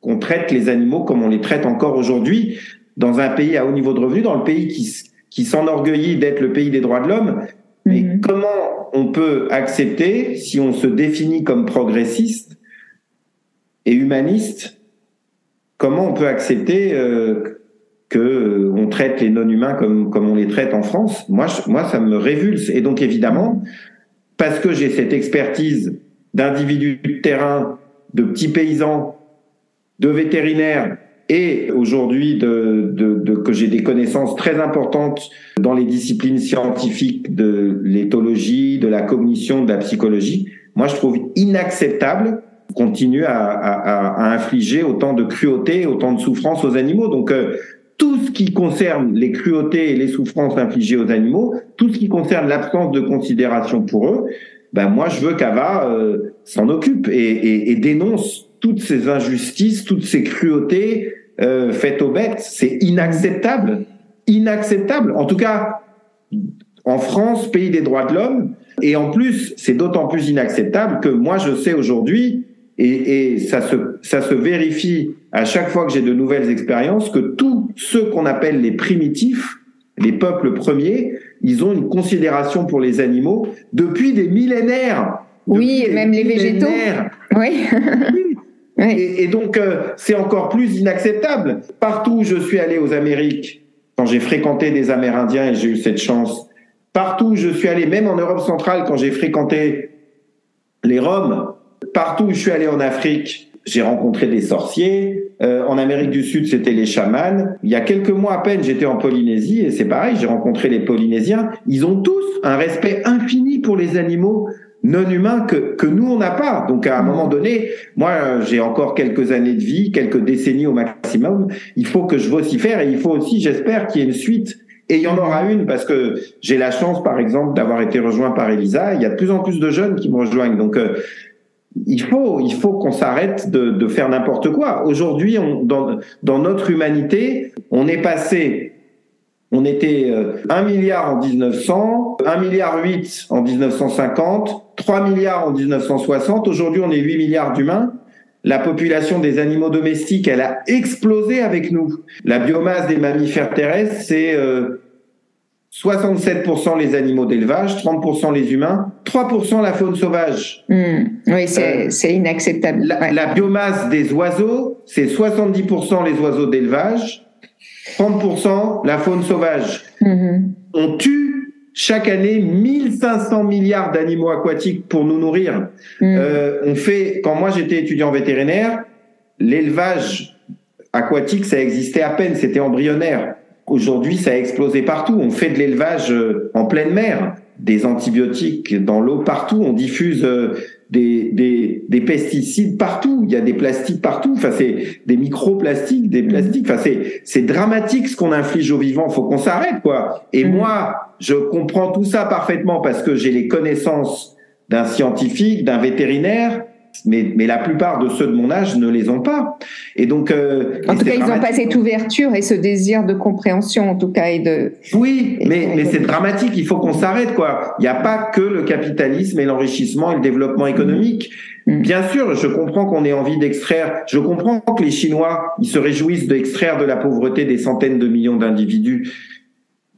qu'on traite les animaux comme on les traite encore aujourd'hui dans un pays à haut niveau de revenus, dans le pays qui, qui s'enorgueillit d'être le pays des droits de l'homme. Mais mhm. comment on peut accepter, si on se définit comme progressiste et humaniste, comment on peut accepter euh, que euh, on traite les non-humains comme comme on les traite en France Moi, moi, ça me révulse. Et donc, évidemment, parce que j'ai cette expertise d'individus de terrain, de petits paysans, de vétérinaires et aujourd'hui de, de, de, que j'ai des connaissances très importantes dans les disciplines scientifiques de l'éthologie, de la cognition, de la psychologie, moi je trouve inacceptable continuer à, à, à, infliger autant de cruauté, autant de souffrance aux animaux. Donc euh, tout ce qui concerne les cruautés et les souffrances infligées aux animaux, tout ce qui concerne l'absence de considération pour eux, ben moi je veux qu'Ava euh, s'en occupe et, dénonce toutes ces injustices, toutes ces cruautés euh, faites aux bêtes. C'est inacceptable. Inacceptable. En tout cas, en France, pays des droits de l'homme. Et en plus, c'est d'autant plus inacceptable que moi, je sais aujourd'hui, et, et, ça, se, ça se vérifie à chaque fois que j'ai de nouvelles expériences, que tous ceux qu'on appelle les primitifs, les peuples premiers, ils ont une considération pour les animaux depuis des millénaires. oui, même les végétaux. Oui. <laughs> Et, donc, euh, c'est encore plus inacceptable. Partout où je suis allé aux Amériques, quand j'ai fréquenté des Amérindiens et j'ai eu cette chance, partout où je suis allé, même en Europe centrale, quand j'ai fréquenté les Roms, partout où je suis allé en Afrique, j'ai rencontré des sorciers. Euh, en Amérique du Sud, c'était les chamans. Il y a quelques mois à peine, j'étais en Polynésie et c'est pareil, j'ai rencontré les Polynésiens. Ils ont tous un respect infini pour les animaux non humain que, que nous, on n'a pas. Donc, à un moment donné, moi, j'ai encore quelques années de vie, quelques décennies au maximum. Il faut que je vocifère et il faut aussi, j'espère, qu'il y ait une suite. Et il y en aura une parce que j'ai la chance, par exemple, d'avoir été rejoint par Elisa. Il y a de plus en plus de jeunes qui me rejoignent. Donc, euh, il faut, il faut qu'on s'arrête de, faire n'importe quoi. Aujourd'hui, dans, notre humanité, on est passé on était 1 euh, milliard en 1900, 1 milliard 8 en 1950, 3 milliards en 1960. Aujourd'hui, on est 8 milliards d'humains. La population des animaux domestiques, elle a explosé avec nous. La biomasse des mammifères terrestres, c'est 67% euh, les animaux d'élevage, 30% les humains, 3% la faune sauvage. Hmm. Oui, c'est euh, inacceptable. La, la, biomasse des oiseaux, c'est 70% les oiseaux d'élevage, 30% la faune sauvage. Mm-hmm. On tue chaque année 1500 milliards d'animaux aquatiques pour nous nourrir. Mm. Euh, on fait, quand moi j'étais étudiant vétérinaire, l'élevage aquatique, ça existait à peine, c'était embryonnaire. Aujourd'hui, ça a explosé partout. On fait de l'élevage euh, en pleine mer, des antibiotiques dans l'eau partout. On diffuse euh, des, des, des, pesticides partout, il y a des plastiques partout, enfin c'est des microplastiques, des plastiques, enfin c'est c'est dramatique ce qu'on inflige aux vivants, faut qu'on s'arrête quoi. Et mm. moi, je comprends tout ça parfaitement parce que j'ai les connaissances d'un scientifique, d'un vétérinaire, mais, mais la plupart de ceux de mon âge ne les ont pas. Et donc, euh, en tout cas, ils n'ont pas cette ouverture et ce désir de compréhension, en tout cas, et de. Oui, mais, mais c'est dramatique. Il faut qu'on s'arrête, quoi. Il n'y a pas que le capitalisme et l'enrichissement et le développement économique. Mm. Bien sûr, je comprends qu'on ait envie d'extraire. Je comprends que les Chinois, ils se réjouissent d'extraire de la pauvreté des centaines de millions d'individus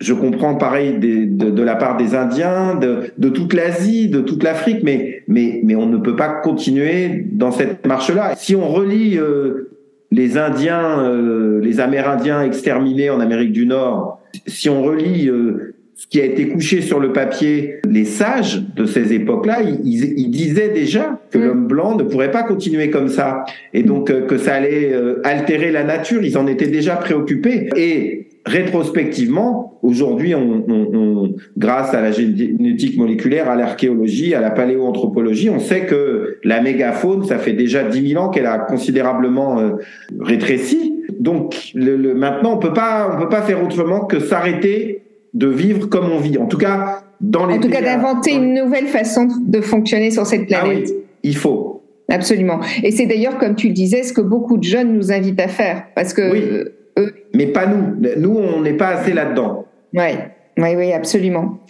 je comprends pareil de, de, la part des Indiens, de, de toute l'Asie, de toute l'Afrique, mais, mais, mais on ne peut pas continuer dans cette marche-là. Si on relie euh, les Indiens, euh, les Amérindiens exterminés en Amérique du Nord, si on relie euh, ce qui a été couché sur le papier, les sages de ces époques-là, ils, ils, disaient déjà que mm. l'homme blanc ne pourrait pas continuer comme ça, et donc que ça allait altérer la nature. Ils en étaient déjà préoccupés. Et rétrospectivement, aujourd'hui, on, on, grâce à la génétique moléculaire, à l'archéologie, à la paléoanthropologie, on sait que la mégafaune, ça fait déjà 10 000 ans qu'elle a considérablement euh, rétréci. Donc le, maintenant, on peut pas, on peut pas faire autrement que s'arrêter de vivre comme on vit. En tout cas, dans les. En tout cas, d'inventer une nouvelle façon de fonctionner sur cette ah planète. oui, il faut. Absolument. Et c'est d'ailleurs, comme tu le disais, ce que beaucoup de jeunes nous invitent à faire, parce que. Oui mais pas nous. Nous, on n'est pas assez là-dedans. Oui, oui, oui, absolument.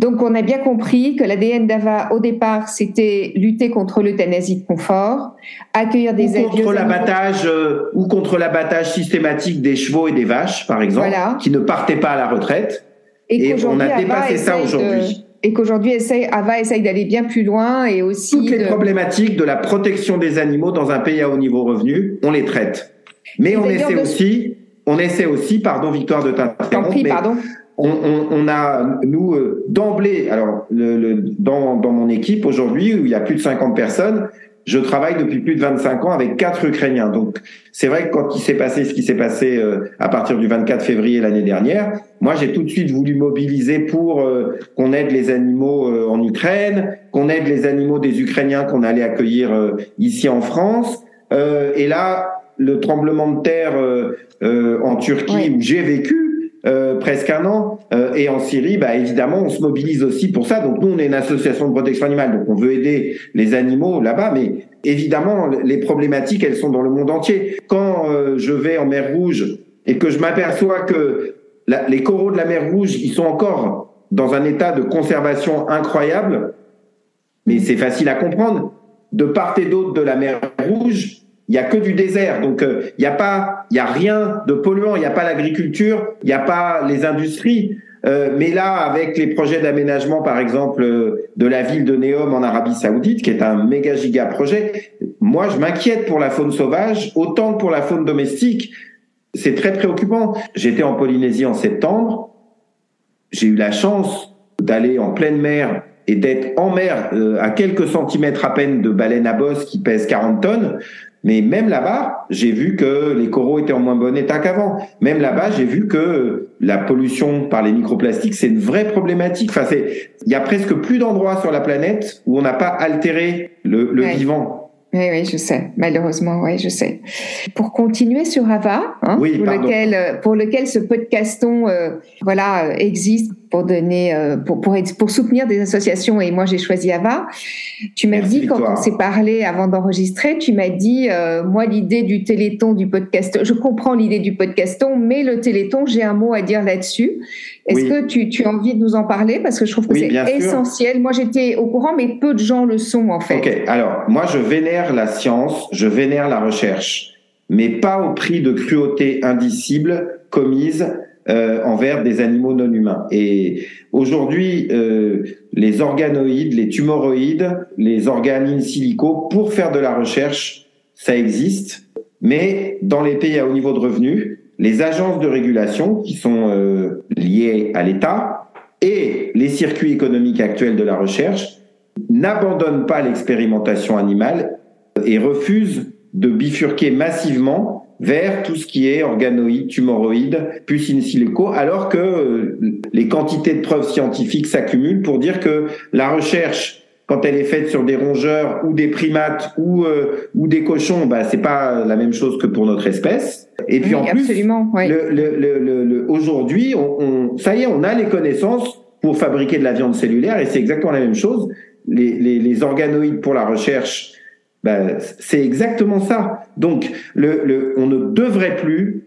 Donc, on a bien compris que l'ADN d'Ava, au départ, c'était lutter contre l'euthanasie de confort, accueillir des ou contre l'abattage euh, ou contre l'abattage systématique des chevaux et des vaches, par exemple, qui ne partaient pas à la retraite. Et, on a dépassé ça aujourd'hui. Et qu'aujourd'hui, Ava essaye d'aller bien plus loin et aussi toutes les problématiques de la protection des animaux dans un pays à haut niveau revenu, on les traite. Mais on essaie aussi, on essaie aussi, pardon Victoire de t'interrompre, mais pardon. On, on, on, a nous euh, d'emblée, alors le, le, dans, dans mon équipe aujourd'hui où il y a plus de 50 personnes, je travaille depuis plus de 25 ans avec quatre Ukrainiens. Donc c'est vrai que quand il s'est passé ce qui s'est passé euh, à partir du 24 février l'année dernière, moi j'ai tout de suite voulu mobiliser pour euh, qu'on aide les animaux en Ukraine, qu'on aide les animaux des Ukrainiens qu'on allait accueillir ici en France. et là, le tremblement de terre euh, euh, en Turquie où j'ai vécu euh, presque un an et en Syrie, bah évidemment, on se mobilise aussi pour ça. Donc nous, on est une association de protection animale, donc on veut aider les animaux là-bas, mais évidemment, les problématiques, elles sont dans le monde entier. Quand je vais en mer Rouge et que je m'aperçois que les coraux de la mer Rouge, ils sont encore dans un état de conservation incroyable, mais c'est facile à comprendre. De part et d'autre de la mer Rouge, il y a que du désert, donc euh, il n'y a pas, il y a rien de polluant, il n'y a pas l'agriculture, il n'y a pas les industries. Euh, mais là, avec les projets d'aménagement, par exemple, euh, de la ville de Neom en Arabie Saoudite, qui est un méga giga projet, moi, je m'inquiète pour la faune sauvage autant que pour la faune domestique. C'est très préoccupant. J'étais en Polynésie en septembre. J'ai eu la chance d'aller en pleine mer et d'être en mer à quelques centimètres à peine de baleines à bosse qui pèsent 40 tonnes. Mais même là-bas, j'ai vu que les coraux étaient en moins bon état qu'avant. Même là-bas, j'ai vu que la pollution par les microplastiques, c'est une vraie problématique. Enfin, c'est, il y a presque plus d'endroits sur la planète où on n'a pas altéré le, le vivant. Oui, oui, je sais. Malheureusement, oui, je sais. Pour continuer sur Ava, hein, pour, lequel, pour lequel ce podcaston, euh, voilà, existe pour donner, euh, pour, pour, pour soutenir des associations. Et moi, j'ai choisi Ava. Tu m'as dit quand on s'est parlé avant d'enregistrer, tu m'as dit, euh, moi, l'idée du Téléthon, du podcast, je comprends l'idée du podcaston, mais le Téléthon, j'ai un mot à dire là-dessus. Est-ce que tu, tu, as envie de nous en parler? Parce que je trouve que c'est essentiel. Moi, j'étais au courant, mais peu de gens le sont en fait. Ok. Alors, moi, je vénère la science, je vénère la recherche, mais pas au prix de cruauté indicible commise euh, envers des animaux non humains. Et aujourd'hui, euh, les organoïdes, les tumoroïdes, les organes in silico, pour faire de la recherche, ça existe. Mais dans les pays à haut niveau de revenus, les agences de régulation qui sont euh, liées à l'État et les circuits économiques actuels de la recherche n'abandonnent pas l'expérimentation animale et refusent de bifurquer massivement vers tout ce qui est organoïde, tumoroïde, puce in silico, alors que euh, les quantités de preuves scientifiques s'accumulent pour dire que la recherche, quand elle est faite sur des rongeurs ou des primates ou euh, ou des cochons, bah c'est pas la même chose que pour notre espèce. Et puis en plus, le, le, le, aujourd'hui, on, on, ça y est, on a les connaissances pour fabriquer de la viande cellulaire et c'est exactement la même chose. Les, les, les organoïdes pour la recherche Ben, c'est exactement ça. Donc, on ne devrait plus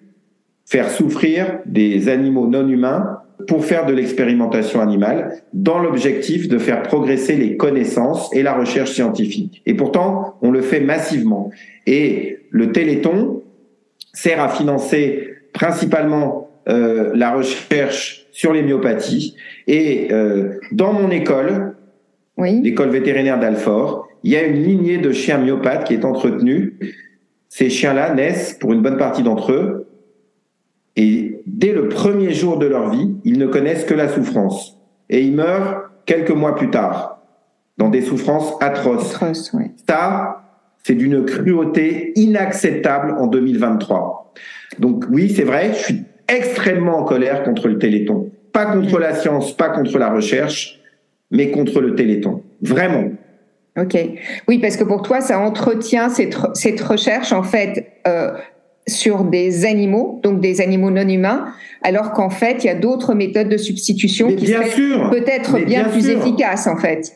faire souffrir des animaux non humains pour faire de l'expérimentation animale dans l'objectif de faire progresser les connaissances et la recherche scientifique. Et pourtant, on le fait massivement. Et le Téléthon sert à financer principalement euh, la recherche sur les myopathies. Et euh, dans mon école, oui. l'école vétérinaire d'Alfort, il y a une lignée de chiens myopathes qui est entretenue. Ces chiens-là naissent, pour une bonne partie d'entre eux, et dès le premier jour de leur vie, ils ne connaissent que la souffrance. Et ils meurent quelques mois plus tard, dans des souffrances atroces. Atroce, oui. Ça, c'est d'une cruauté inacceptable en 2023. Donc oui, c'est vrai, je suis extrêmement en colère contre le Téléthon. Pas contre la science, pas contre la recherche, mais contre le Téléthon. Vraiment. Ok. Oui, parce que pour toi, ça entretient cette, cette recherche, en fait, euh, sur des animaux, donc des animaux non humains, alors qu'en fait, il y a d'autres méthodes de substitution qui seraient peut-être bien, plus efficaces, en fait.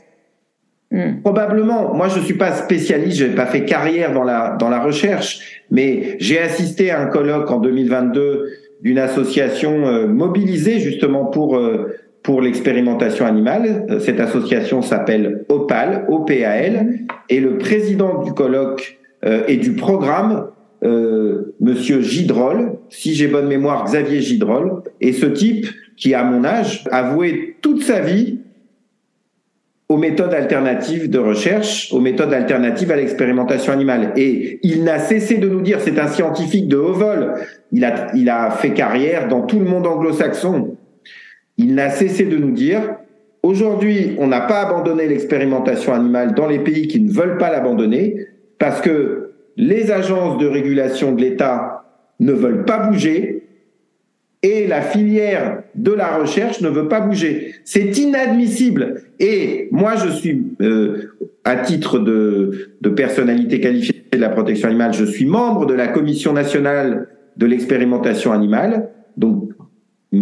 Hmm. Probablement. Moi, je suis pas spécialiste, j'ai pas fait carrière dans la dans la recherche, mais j'ai assisté à un colloque en 2022 d'une association euh, mobilisée justement pour euh, pour l'expérimentation animale. Euh, cette association s'appelle OPAL, O-P-A-L, et le président du colloque et du programme euh, Monsieur Gidrol, si j'ai bonne mémoire, Xavier Gidrol, et ce type qui, à mon âge, a voué toute sa vie aux méthodes alternatives de recherche, aux méthodes alternatives à l'expérimentation animale. Et il n'a cessé de nous dire, c'est un scientifique de haut vol, il a, il a fait carrière dans tout le monde anglo-saxon, il n'a cessé de nous dire, aujourd'hui, on n'a pas abandonné l'expérimentation animale dans les pays qui ne veulent pas l'abandonner, parce que les agences de régulation de l'État ne veulent pas bouger et la filière de la recherche ne veut pas bouger. C'est inadmissible. Et moi, je suis, euh, à titre de, de personnalité qualifiée de la protection animale, je suis membre de la Commission nationale de l'expérimentation animale. Donc,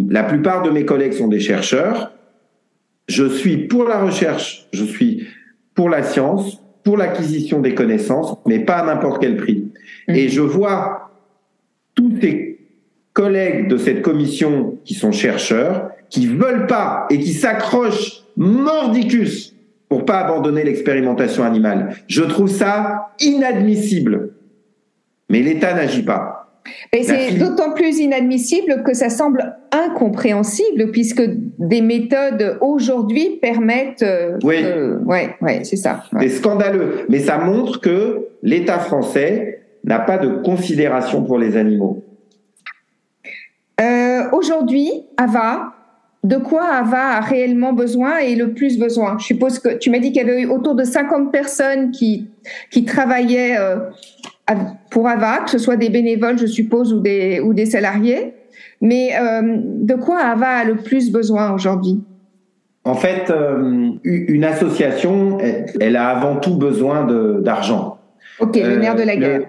la plupart de mes collègues sont des chercheurs. Je suis pour la recherche, je suis pour la science, pour l'acquisition des connaissances, mais pas à n'importe quel prix. Mmh. Et je vois tous ces collègues de cette commission qui sont chercheurs, qui veulent pas et qui s'accrochent mordicus pour pas abandonner l'expérimentation animale. Je trouve ça inadmissible. Mais l'État n'agit pas. C'est d'autant plus inadmissible que ça semble incompréhensible puisque des méthodes aujourd'hui permettent. Euh, oui. ouais, ouais, c'est ça. C'est scandaleux, mais ça montre que l'État français n'a pas de considération pour les animaux. Euh, aujourd'hui, Ava, de quoi Ava a réellement besoin et le plus besoin? Je suppose que tu m'as dit qu'il y avait eu autour de 50 personnes qui, qui travaillaient. Euh, pour AVA, que ce soit des bénévoles, je suppose, ou des, ou des salariés. Mais euh, de quoi AVA a le plus besoin aujourd'hui? En fait, euh, une association, elle, a avant tout besoin d'argent. Ok, le nerf de la euh, guerre.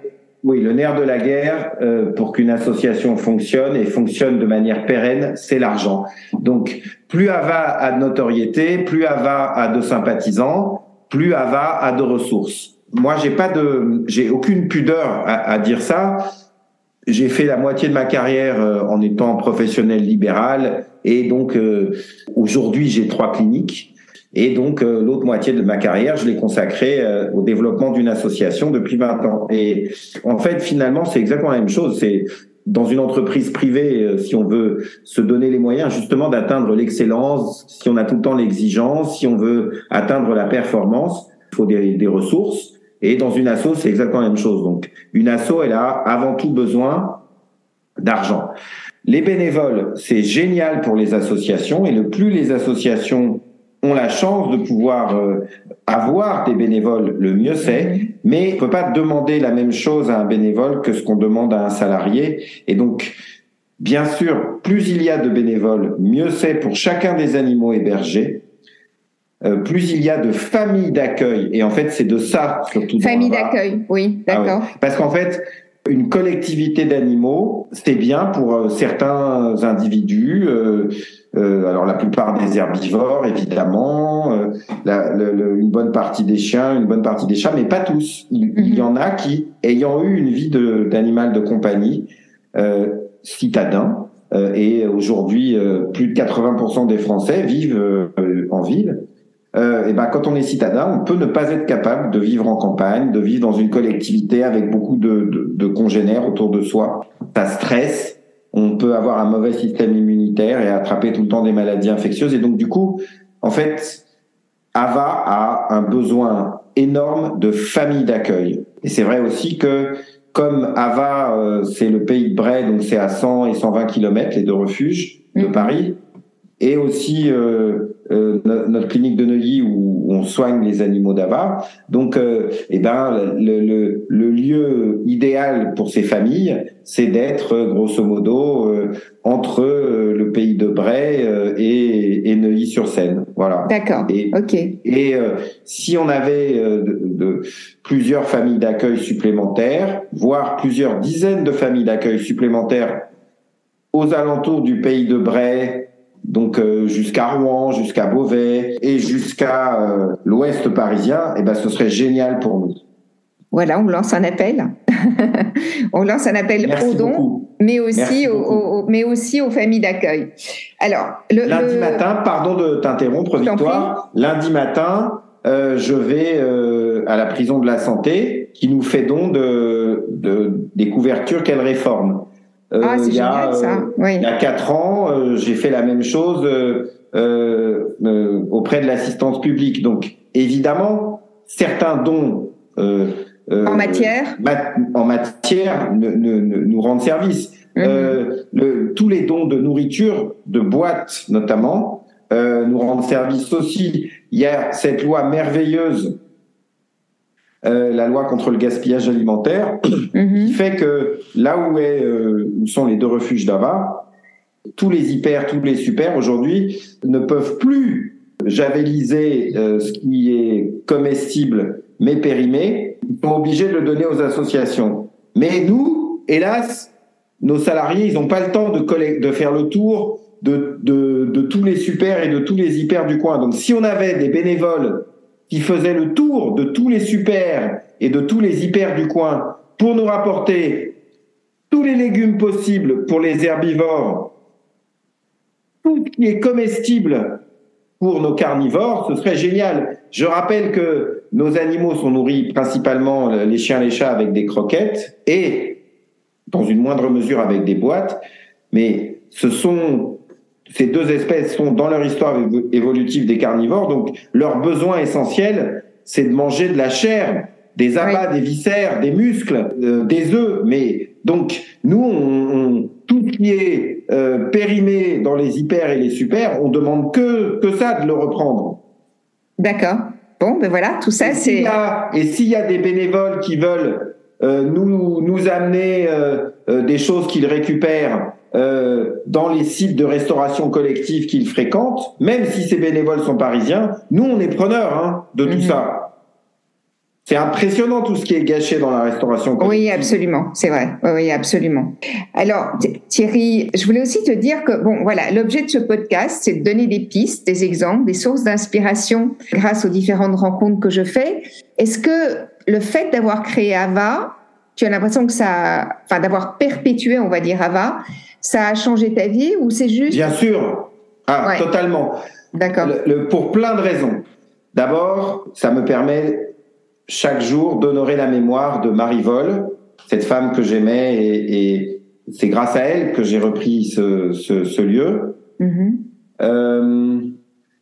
oui, le nerf de la guerre, pour qu'une association fonctionne et fonctionne de manière pérenne, c'est l'argent. Donc, plus AVA a de notoriété, plus AVA a de sympathisants, plus AVA a de ressources moi, j'ai pas de, j'ai aucune pudeur à, dire ça. J'ai fait la moitié de ma carrière euh, en étant professionnel libéral et donc euh, aujourd'hui j'ai trois cliniques et donc euh, l'autre moitié de ma carrière je l'ai consacrée au développement d'une association depuis 20 ans. Et en fait finalement c'est exactement la même chose. C'est dans une entreprise privée, si on veut se donner les moyens justement d'atteindre l'excellence, si on a tout le temps l'exigence, si on veut atteindre la performance, il faut des, des ressources. Et dans une asso, c'est exactement la même chose. Donc, une asso, elle a avant tout besoin d'argent. Les bénévoles, c'est génial pour les associations et le plus les associations ont la chance de pouvoir euh, avoir des bénévoles, le mieux c'est. Mais on peut pas demander la même chose à un bénévole que ce qu'on demande à un salarié. Et donc, bien sûr, plus il y a de bénévoles, mieux c'est pour chacun des animaux hébergés. Euh, plus il y a de familles d'accueil, et en fait c'est de ça surtout. Famille d'accueil, oui, ah d'accord. Parce qu'en fait, une collectivité d'animaux, c'est bien pour euh, certains individus. Euh, euh, alors la plupart des herbivores, évidemment, euh, la, le, une bonne partie des chiens, une bonne partie des chats, mais pas tous. Il, il y en a qui, ayant eu une vie d'animal de, compagnie, euh, citadin, euh, et aujourd'hui plus de 80% des Français vivent en ville. Et ben quand on est citadin, on peut ne pas être capable de vivre en campagne, de vivre dans une collectivité avec beaucoup de, de, de congénères autour de soi. Ça stresse, on peut avoir un mauvais système immunitaire et attraper tout le temps des maladies infectieuses. Et donc, du coup, en fait, Ava a un besoin énorme de famille d'accueil. Et c'est vrai aussi que comme Ava, euh, c'est le pays de Bray, donc c'est à 100 et 120 kilomètres les deux refuges de mhm. Paris, et aussi euh, euh, notre clinique de Neuilly où on soigne les animaux d'Ava. Donc, euh, eh ben, le, le, le, lieu idéal pour ces familles, c'est d'être grosso modo euh, entre le pays de Bray et, et Neuilly-sur-Seine. Voilà. D'accord. Et, ok. Et si on avait de, de plusieurs familles d'accueil supplémentaires, voire plusieurs dizaines de familles d'accueil supplémentaires aux alentours du pays de Bray, donc euh, jusqu'à Rouen, jusqu'à Beauvais et jusqu'à euh, l'ouest parisien, eh ben ce serait génial pour nous. Voilà, on lance un appel. <laughs> on lance un appel aux dons, mais aussi aux, mais aussi aux familles d'accueil. Alors, le, lundi matin, pardon de t'interrompre, Victoire. Lundi matin, euh, je vais à la prison de la santé, qui nous fait don de, de des couvertures qu'elle réforme. Euh, ah, c'est génial ça. Oui. Il y a quatre ans, euh, j'ai fait la même chose euh, auprès de l'assistance publique. Donc, évidemment, certains dons en matière, en matière, ne, ne, nous rendent service. Mhm. Le, tous les dons de nourriture, de boîtes notamment, nous rendent service aussi. Il y a cette loi merveilleuse euh, la loi contre le gaspillage alimentaire, <clears throat> mhm. qui fait que là où, est, euh, où sont les deux refuges d'Ava, tous les hyper, tous les super aujourd'hui ne peuvent plus javeliser euh, ce qui est comestible mais périmé, ils sont obligés de le donner aux associations. Mais nous, hélas, nos salariés, ils n'ont pas le temps de, de faire le tour de, de, de tous les super et de tous les hyper du coin. Donc si on avait des bénévoles qui faisait le tour de tous les super et de tous les hyper du coin pour nous rapporter tous les légumes possibles pour les herbivores, tout ce qui est comestible pour nos carnivores, ce serait génial. Je rappelle que nos animaux sont nourris principalement, les chiens, les chats, avec des croquettes et, dans une moindre mesure, avec des boîtes. Mais ce sont ces deux espèces sont dans leur histoire évolutive des carnivores, donc leur besoin essentiel, c'est de manger de la chair, des abats, des viscères, des muscles, euh, des œufs. Mais donc nous, on, tout ce qui est euh, périmé dans les hyper et les super, on demande que que ça de le reprendre. D'accord. Bon, ben voilà, tout ça c'est. Et s'il y a des bénévoles qui veulent euh, nous nous amener euh, euh des choses qu'ils récupèrent euh, dans les sites de restauration collective qu'ils fréquentent, même si ces bénévoles sont parisiens, nous on est preneurs hein, de tout mhm. ça. C'est impressionnant tout ce qui est gâché dans la restauration collective. Oui, absolument, c'est vrai. Oui, absolument. Alors, Thierry, je voulais aussi te dire que, bon, voilà, l'objet de ce podcast, c'est de donner des pistes, des exemples, des sources d'inspiration grâce aux différentes rencontres que je fais. Est-ce que le fait d'avoir créé Ava, tu as l'impression que ça, enfin, d'avoir perpétué, on va dire, Ava, ça a changé ta vie ou c'est juste Bien sûr, ah, totalement. D'accord. pour plein de raisons. D'abord, ça me permet chaque jour d'honorer la mémoire de Marie Vol, cette femme que j'aimais, et, c'est grâce à elle que j'ai repris ce, ce, lieu. Mm-hmm. Euh,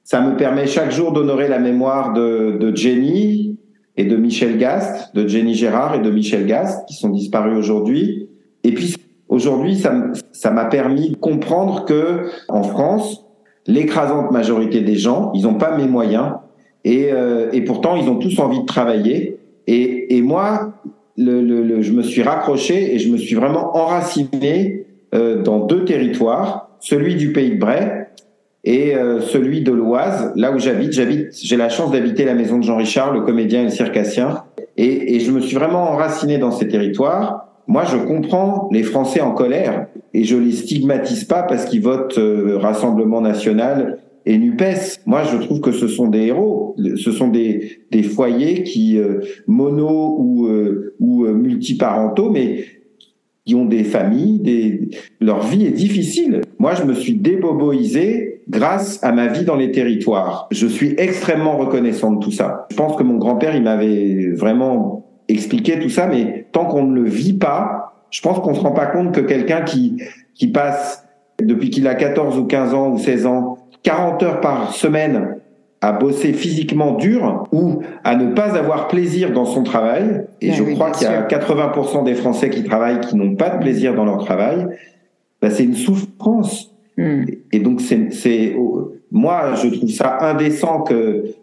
ça me permet chaque jour d'honorer la mémoire de, de, Jenny et de Michel Gast, de Jenny Gérard et de Michel Gast, qui sont disparus aujourd'hui. Et puis Aujourd'hui, ça m'a permis de comprendre que en France, l'écrasante majorité des gens, ils n'ont pas mes moyens et, euh, et, pourtant ils ont tous envie de travailler. Et, moi, je me suis raccroché et je me suis vraiment enraciné euh, dans deux territoires, celui du Pays de Bray et euh, celui de l'Oise, là où j'habite. J'ai la chance d'habiter la maison de Jean Richard, le comédien et le circassien, et je me suis vraiment enraciné dans ces territoires moi, je comprends les Français en colère et je les stigmatise pas parce qu'ils votent euh, Rassemblement national et Nupes. Moi, je trouve que ce sont des héros. Ce sont des, des foyers qui euh, mono ou, euh, ou multiparentaux, mais qui ont des familles, des... leur vie est difficile. Moi, je me suis déboboisé grâce à ma vie dans les territoires. Je suis extrêmement reconnaissant de tout ça. Je pense que mon grand-père, il m'avait vraiment expliqué tout ça, mais tant qu'on ne le vit pas, je pense qu'on se rend pas compte que quelqu'un qui, qui passe depuis qu'il a 14 ou 15 ans ou 16 ans, 40 heures par semaine à bosser physiquement dur ou à ne pas avoir plaisir dans son travail. Et je crois qu'il y a 80% des Français qui travaillent qui n'ont pas de plaisir dans leur travail. Bah, c'est une souffrance. Hmm. Et donc c'est, moi je trouve ça indécent que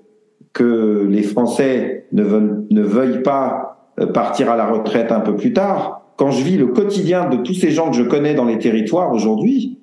que les Français ne veulent ne veuillent pas partir à la retraite un peu plus tard. Quand je vis le quotidien de tous ces gens que je connais dans les territoires aujourd'hui,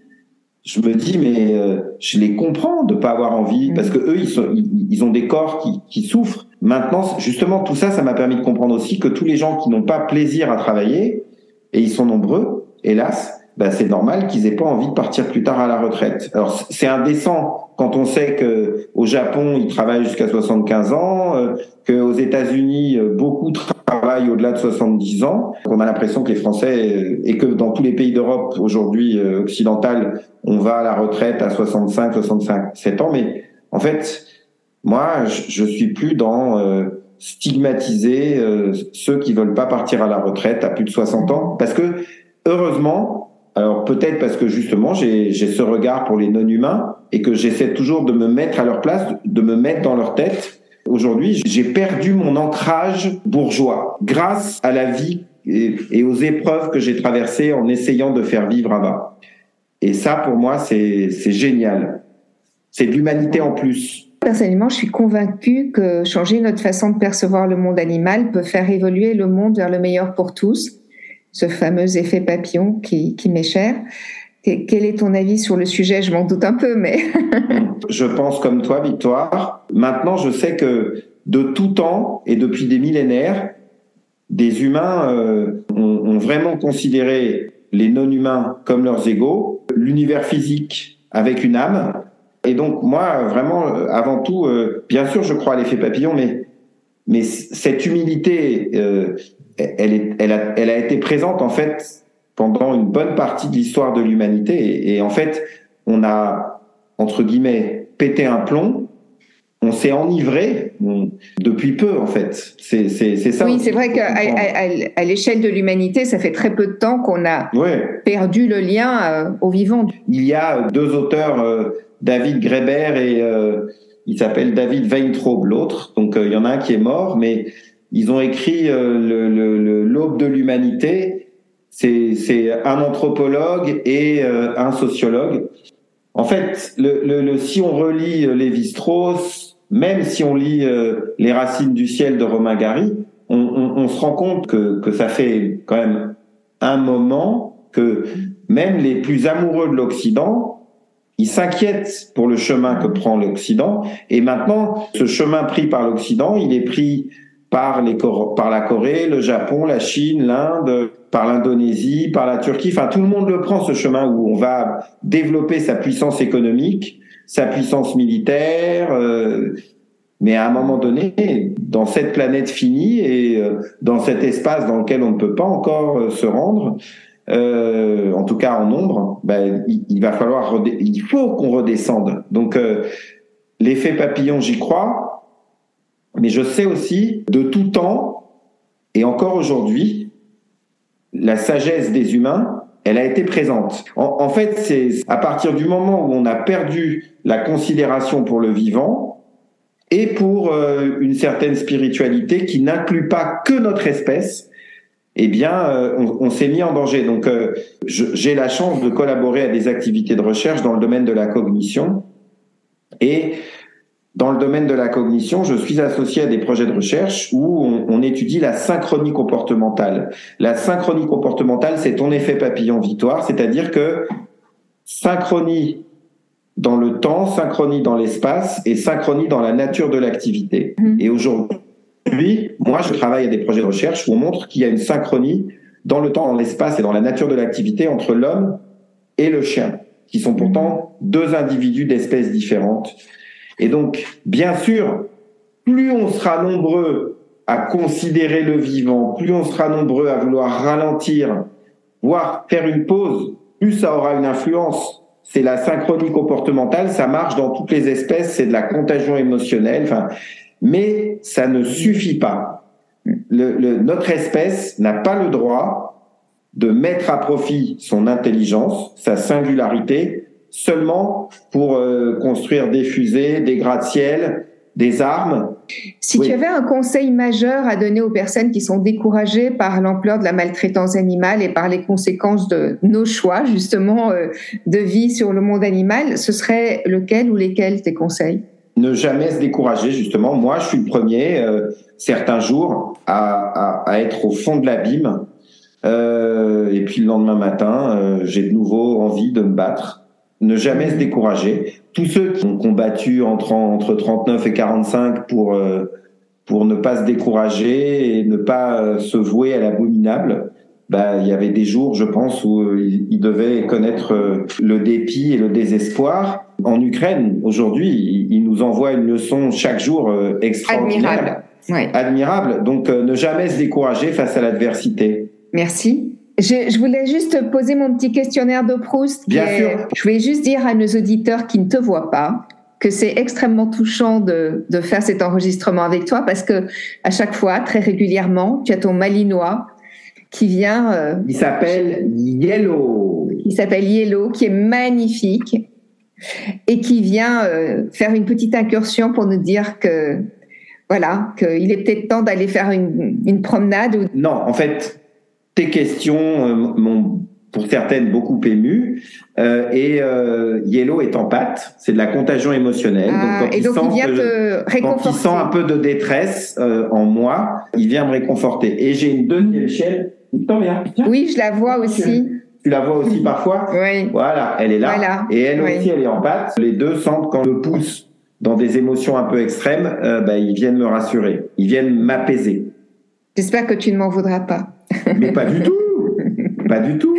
je me dis mais euh, je les comprends de pas avoir envie mm. parce que eux ils sont ils, ont des corps qui, qui souffrent. Maintenant justement tout ça ça m'a permis de comprendre aussi que tous les gens qui n'ont pas plaisir à travailler et ils sont nombreux hélas ben c'est normal qu'ils aient pas envie de partir plus tard à la retraite. Alors c'est indécent quand on sait que au Japon ils travaillent jusqu'à 75 ans, euh, que aux États-Unis euh, beaucoup travaillent au-delà de 70 ans. On a l'impression que les Français euh, et que dans tous les pays d'Europe aujourd'hui euh, occidentale, on va à la retraite à 65, 65, 7 ans. Mais en fait, moi, je, je suis plus dans stigmatiser ceux qui veulent pas partir à la retraite à plus de 60 ans, parce que heureusement alors peut-être parce que justement j'ai ce regard pour les non-humains et que j'essaie toujours de me mettre à leur place, de me mettre dans leur tête. Aujourd'hui, j'ai perdu mon ancrage bourgeois grâce à la vie et, aux épreuves que j'ai traversées en essayant de faire vivre là-bas. Et ça, pour moi, c'est génial. C'est de l'humanité en plus. Personnellement, je suis convaincue que changer notre façon de percevoir le monde animal peut faire évoluer le monde vers le meilleur pour tous ce fameux effet papillon qui, m'est cher. Quel est ton avis sur le sujet? Je m'en doute un peu, mais... <laughs> je pense comme toi, Victoire. Maintenant, je sais que de tout temps et depuis des millénaires, des humains euh, ont, vraiment considéré les non-humains comme leurs égaux, l'univers physique avec une âme. Et donc, moi, vraiment, avant tout, euh, bien sûr, je crois à l'effet papillon, mais, mais cette humilité euh, elle, est, elle, a, elle a été présente en fait pendant une bonne partie de l'histoire de l'humanité. Et, en fait, on a, entre guillemets, pété un plomb. On s'est enivré depuis peu, en fait. C'est ça. Oui, c'est vrai qu'à à, l'échelle de l'humanité, ça fait très peu de temps qu'on a perdu le lien euh, au vivant. Il y a deux auteurs, euh, David Greber et euh, il s'appelle David Weintraub, l'autre. Donc il y en a un qui est mort, mais ils ont écrit euh, l'aube de l'humanité. C'est un anthropologue et euh, un sociologue. En fait, si on relit euh, Lévi-Strauss, même si on lit Les Racines du ciel de Romain Gary, on, se rend compte que ça fait quand même un moment que même les plus amoureux de l'Occident, ils s'inquiètent pour le chemin que prend l'Occident. Et maintenant, ce chemin pris par l'Occident, il est pris par, les, par la Corée, le Japon, la Chine, l'Inde, par l'Indonésie, par la Turquie. Enfin, tout le monde le prend, ce chemin où on va développer sa puissance économique, sa puissance militaire. Euh, mais à un moment donné, dans cette planète finie et euh, dans cet espace dans lequel on ne peut pas encore euh, se rendre, euh, en tout cas en nombre, ben, il, il, va falloir, il faut qu'on redescende. Donc, l'effet papillon, j'y crois mais je sais aussi de tout temps, et encore aujourd'hui, la sagesse des humains, elle a été présente. En, fait, c'est à partir du moment où on a perdu la considération pour le vivant et pour euh, une certaine spiritualité qui n'inclut pas que notre espèce, eh bien, euh, on, s'est mis en danger. Donc, euh, j'ai la chance de collaborer à des activités de recherche dans le domaine de la cognition. Et dans le domaine de la cognition, je suis associé à des projets de recherche où on, étudie la synchronie comportementale. La synchronie comportementale, c'est ton effet papillon victoire, c'est-à-dire que synchronie dans le temps, synchronie dans l'espace et synchronie dans la nature de l'activité. Mmh. Et aujourd'hui, moi, je travaille à des projets de recherche où on montre qu'il y a une synchronie dans le temps, dans l'espace et dans la nature de l'activité entre l'homme et le chien, qui sont pourtant deux individus d'espèces différentes. Et donc, bien sûr, plus on sera nombreux à considérer le vivant, plus on sera nombreux à vouloir ralentir, voire faire une pause, plus ça aura une influence. C'est la synchronie comportementale, ça marche dans toutes les espèces, c'est de la contagion émotionnelle, enfin, mais ça ne suffit pas. Notre espèce n'a pas le droit de mettre à profit son intelligence, sa singularité, seulement pour euh, construire des fusées, des gratte-ciel, des armes. Si tu avais un conseil majeur à donner aux personnes qui sont découragées par l'ampleur de la maltraitance animale et par les conséquences de nos choix, justement, euh, de vie sur le monde animal, ce serait lequel ou lesquels tes conseils? Ne jamais se décourager, justement. Moi, je suis le premier, euh, certains jours, à, à, à, être au fond de l'abîme. Euh, et puis le lendemain matin, euh, j'ai de nouveau envie de me battre ne jamais se décourager. Tous ceux qui ont combattu entre, entre 39 et 45 pour, euh, pour ne pas se décourager et ne pas euh, se vouer à l'abominable, bah, il y avait des jours, je pense, où euh, ils devaient connaître le dépit et le désespoir. En Ukraine, aujourd'hui, ils nous envoient une leçon chaque jour extraordinaire. Admirable. Admirable. Donc, ne jamais se décourager face à l'adversité. Merci. Je, je, voulais juste poser mon petit questionnaire de Proust. Bien sûr. Je voulais juste dire à nos auditeurs qui ne te voient pas que c'est extrêmement touchant de, de, faire cet enregistrement avec toi parce que à chaque fois, très régulièrement, tu as ton malinois qui vient. Euh, il s'appelle Yellow. Il s'appelle Yellow, qui est magnifique et qui vient euh, faire une petite incursion pour nous dire que voilà qu'il est peut-être temps d'aller faire une, une promenade. Ou... Non, en fait, tes questions euh, m'ont pour certaines beaucoup ému euh, et euh, Yellow est en pâte, c'est de la contagion émotionnelle. Ah, donc, quand et il donc sent il vient te réconforter. Quand il sent un peu de détresse euh, en moi, il vient me réconforter. Et j'ai une deuxième chaîne. Oui, je la vois aussi. Tu la vois aussi parfois Oui. Voilà, elle est là. Voilà. Et elle oui. aussi, elle est en pâte. Les deux sentent quand je le pousse dans des émotions un peu extrêmes, bah, ils viennent me rassurer, ils viennent m'apaiser. J'espère que tu ne m'en voudras pas. Mais pas du <laughs> tout. Pas du tout.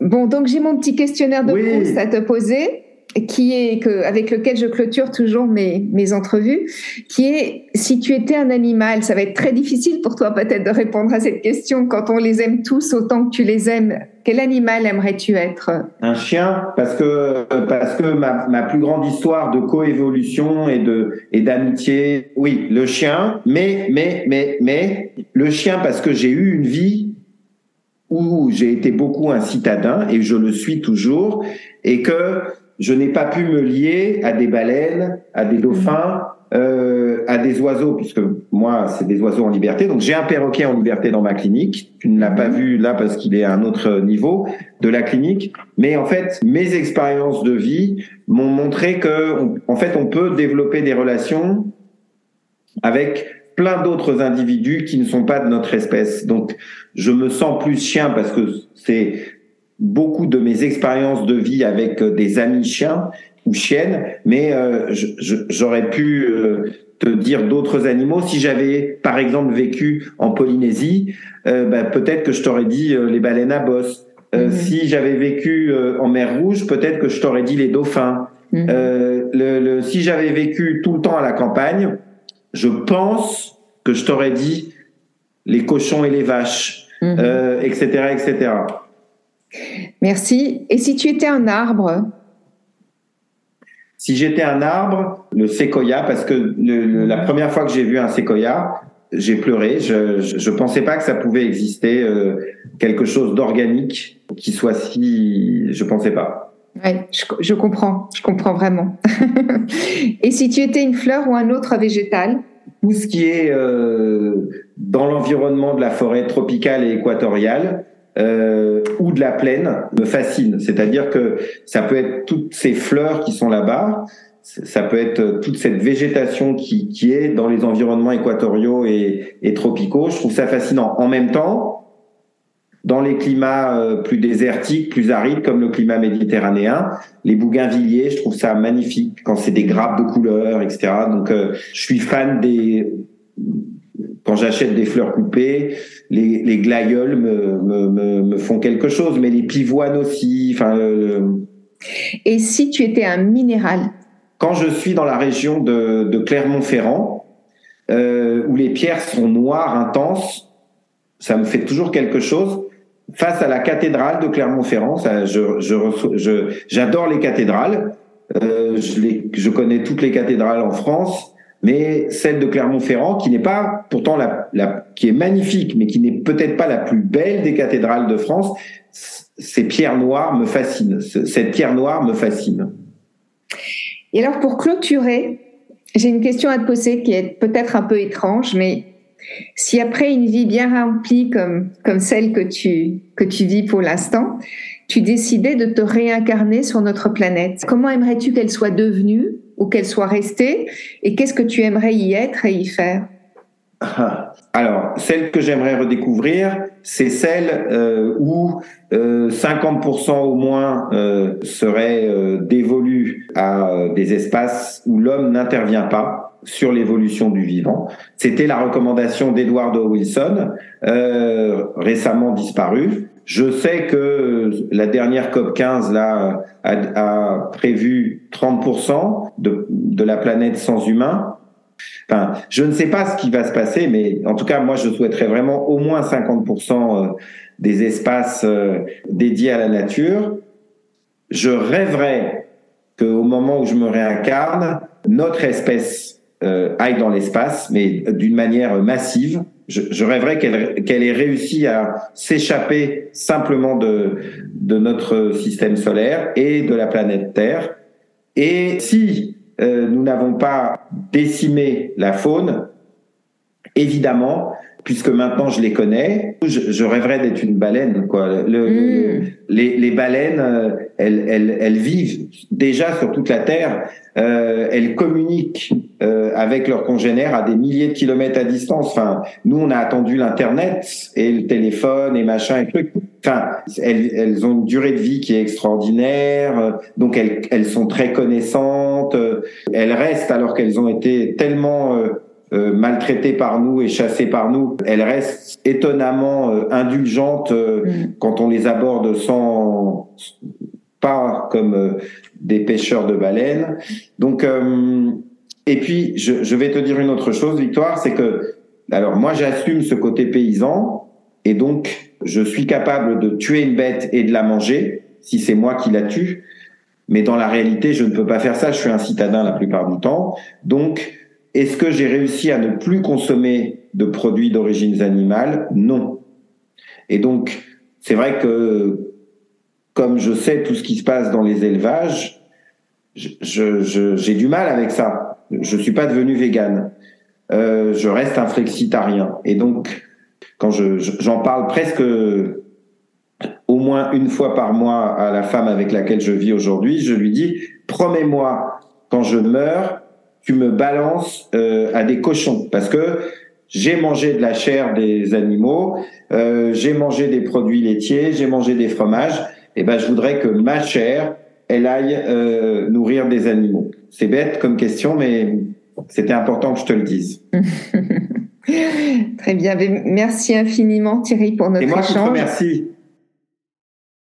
Bon, donc j'ai mon petit questionnaire de Oui. Proust à te poser, qui est que, avec lequel je clôture toujours mes, mes entrevues, qui est si tu étais un animal, ça va être très difficile pour toi peut-être de répondre à cette question quand on les aime tous autant que tu les aimes. Quel animal aimerais-tu être? Un chien, parce que parce que ma, ma plus grande histoire de coévolution et et d'amitié, oui, le chien. Mais mais mais mais le chien parce que j'ai eu une vie où j'ai été beaucoup un citadin et je le suis toujours et que je n'ai pas pu me lier à des baleines, à des dauphins, euh, à des oiseaux, puisque moi, c'est des oiseaux en liberté. Donc, j'ai un perroquet en liberté dans ma clinique. Tu ne l'as pas vu là parce qu'il est à un autre niveau de la clinique. Mais en fait, mes expériences de vie m'ont montré que, on- en fait, on peut développer des relations avec plein d'autres individus qui ne sont pas de notre espèce. Donc, je me sens plus chien parce que c'est beaucoup de mes expériences de vie avec euh, des amis chiens ou chiennes, mais euh, j'aurais pu euh, te dire d'autres animaux. Si j'avais, par exemple, vécu en Polynésie, euh, bah, peut-être que je t'aurais dit les baleines à bosse. Mhm. Si j'avais vécu en mer Rouge, peut-être que je t'aurais dit les dauphins. Mhm. Le, le- si j'avais vécu tout le temps à la campagne, je pense que je t'aurais dit les cochons et les vaches, Mhm. etc., etc. Merci. Et si tu étais un arbre? Si j'étais un arbre, le séquoia, parce que le- le- la première fois que j'ai vu un séquoia, j'ai pleuré. Je, je, je pensais pas que ça pouvait exister euh, quelque chose d'organique qui soit si. Je pensais pas. Ouais, je, je comprends, je comprends vraiment. <laughs> Et si tu étais une fleur ou un autre végétal? Tout ce qui est euh, dans l'environnement de la forêt tropicale et équatoriale euh, ou de la plaine me fascine. C'est-à-dire que ça peut être toutes ces fleurs qui sont là-bas, ça peut être toute cette végétation qui, qui est dans les environnements équatoriaux et, et tropicaux. Je trouve ça fascinant. En même temps, dans les climats euh, plus désertiques, plus arides, comme le climat méditerranéen, les bougainvilliers, je trouve ça magnifique quand c'est des grappes de couleurs, etc. Donc, euh, je suis fan des quand j'achète des fleurs coupées, les, les glaïeuls me, me, me, font quelque chose, mais les pivoines aussi. Enfin. Et si tu étais un minéral? Quand je suis dans la région de, de Clermont-Ferrand, euh, où les pierres sont noires intenses, ça me fait toujours quelque chose. Face à la cathédrale de Clermont-Ferrand, je, je, j'adore les cathédrales. Euh, je, les, je connais toutes les cathédrales en France mais celle de Clermont-Ferrand, qui n'est pas pourtant la, qui est magnifique, mais qui n'est peut-être pas la plus belle des cathédrales de France, ces pierres noires me fascinent. Cette pierre noire me fascine. Et alors, pour clôturer, j'ai une question à te poser qui est peut-être un peu étrange, mais si après une vie bien remplie comme, comme celle que tu, que tu vis pour l'instant, tu décidais de te réincarner sur notre planète, comment aimerais-tu qu'elle soit devenue? Ou qu'elle soit restée Et qu'est-ce que tu aimerais y être et y faire? Alors, celle que j'aimerais redécouvrir, c'est celle euh, où euh, 50% au moins euh, serait euh, dévolu à euh, des espaces où l'homme n'intervient pas sur l'évolution du vivant. C'était la recommandation d'Edward Wilson, récemment disparu. Je sais que la dernière COP 15 là a, a prévu 30% de, de la planète sans humains. Enfin, je ne sais pas ce qui va se passer, mais en tout cas, moi, je souhaiterais vraiment au moins 50% euh, des espaces euh, dédiés à la nature. Je rêverais qu'au moment où je me réincarne, notre espèce euh, aille dans l'espace, mais d'une manière massive. Je, je rêverais qu'elle qu'elle ait réussi à s'échapper simplement de, de notre système solaire et de la planète Terre. Et si euh, nous n'avons pas décimé la faune, évidemment, puisque maintenant je les connais, je, je rêverais d'être une baleine. Quoi. Le, mm. les, les, baleines, euh, elles, elles, elles, vivent déjà sur toute la Terre, euh, elles communiquent euh, avec leurs congénères à des milliers de kilomètres à distance. Enfin, nous, on a attendu l'Internet et le téléphone et machin et trucs. Enfin, elles, elles ont une durée de vie qui est extraordinaire, donc elles, elles sont très connaissantes, elles restent alors qu'elles ont été tellement... Euh, euh, maltraitées par nous et chassées par nous, elles restent étonnamment euh, indulgentes euh, mm. quand on les aborde sans pas comme des pêcheurs de baleines. Donc, et puis je, je, vais te dire une autre chose, Victoire, c'est que alors moi j'assume ce côté paysan et donc je suis capable de tuer une bête et de la manger si c'est moi qui la tue. Mais dans la réalité, je ne peux pas faire ça. Je suis un citadin la plupart du temps. Donc, est-ce que j'ai réussi à ne plus consommer de produits d'origine animale Non. Et donc, c'est vrai que comme je sais tout ce qui se passe dans les élevages, j'ai du mal avec ça. Je suis pas devenu végane. Euh, je reste un flexitarien. Et donc, quand j'en parle presque au moins une fois par mois à la femme avec laquelle je vis aujourd'hui, je lui dis, promets-moi, quand je meurs, tu me balances euh, à des cochons parce que j'ai mangé de la chair des animaux, euh, j'ai mangé des produits laitiers, j'ai mangé des fromages. Eh ben, je voudrais que ma chair, elle aille euh, nourrir des animaux. C'est bête comme question, mais c'était important que je te le dise. <laughs> Très bien. Merci infiniment, Thierry, pour notre Et moi, échange. Merci.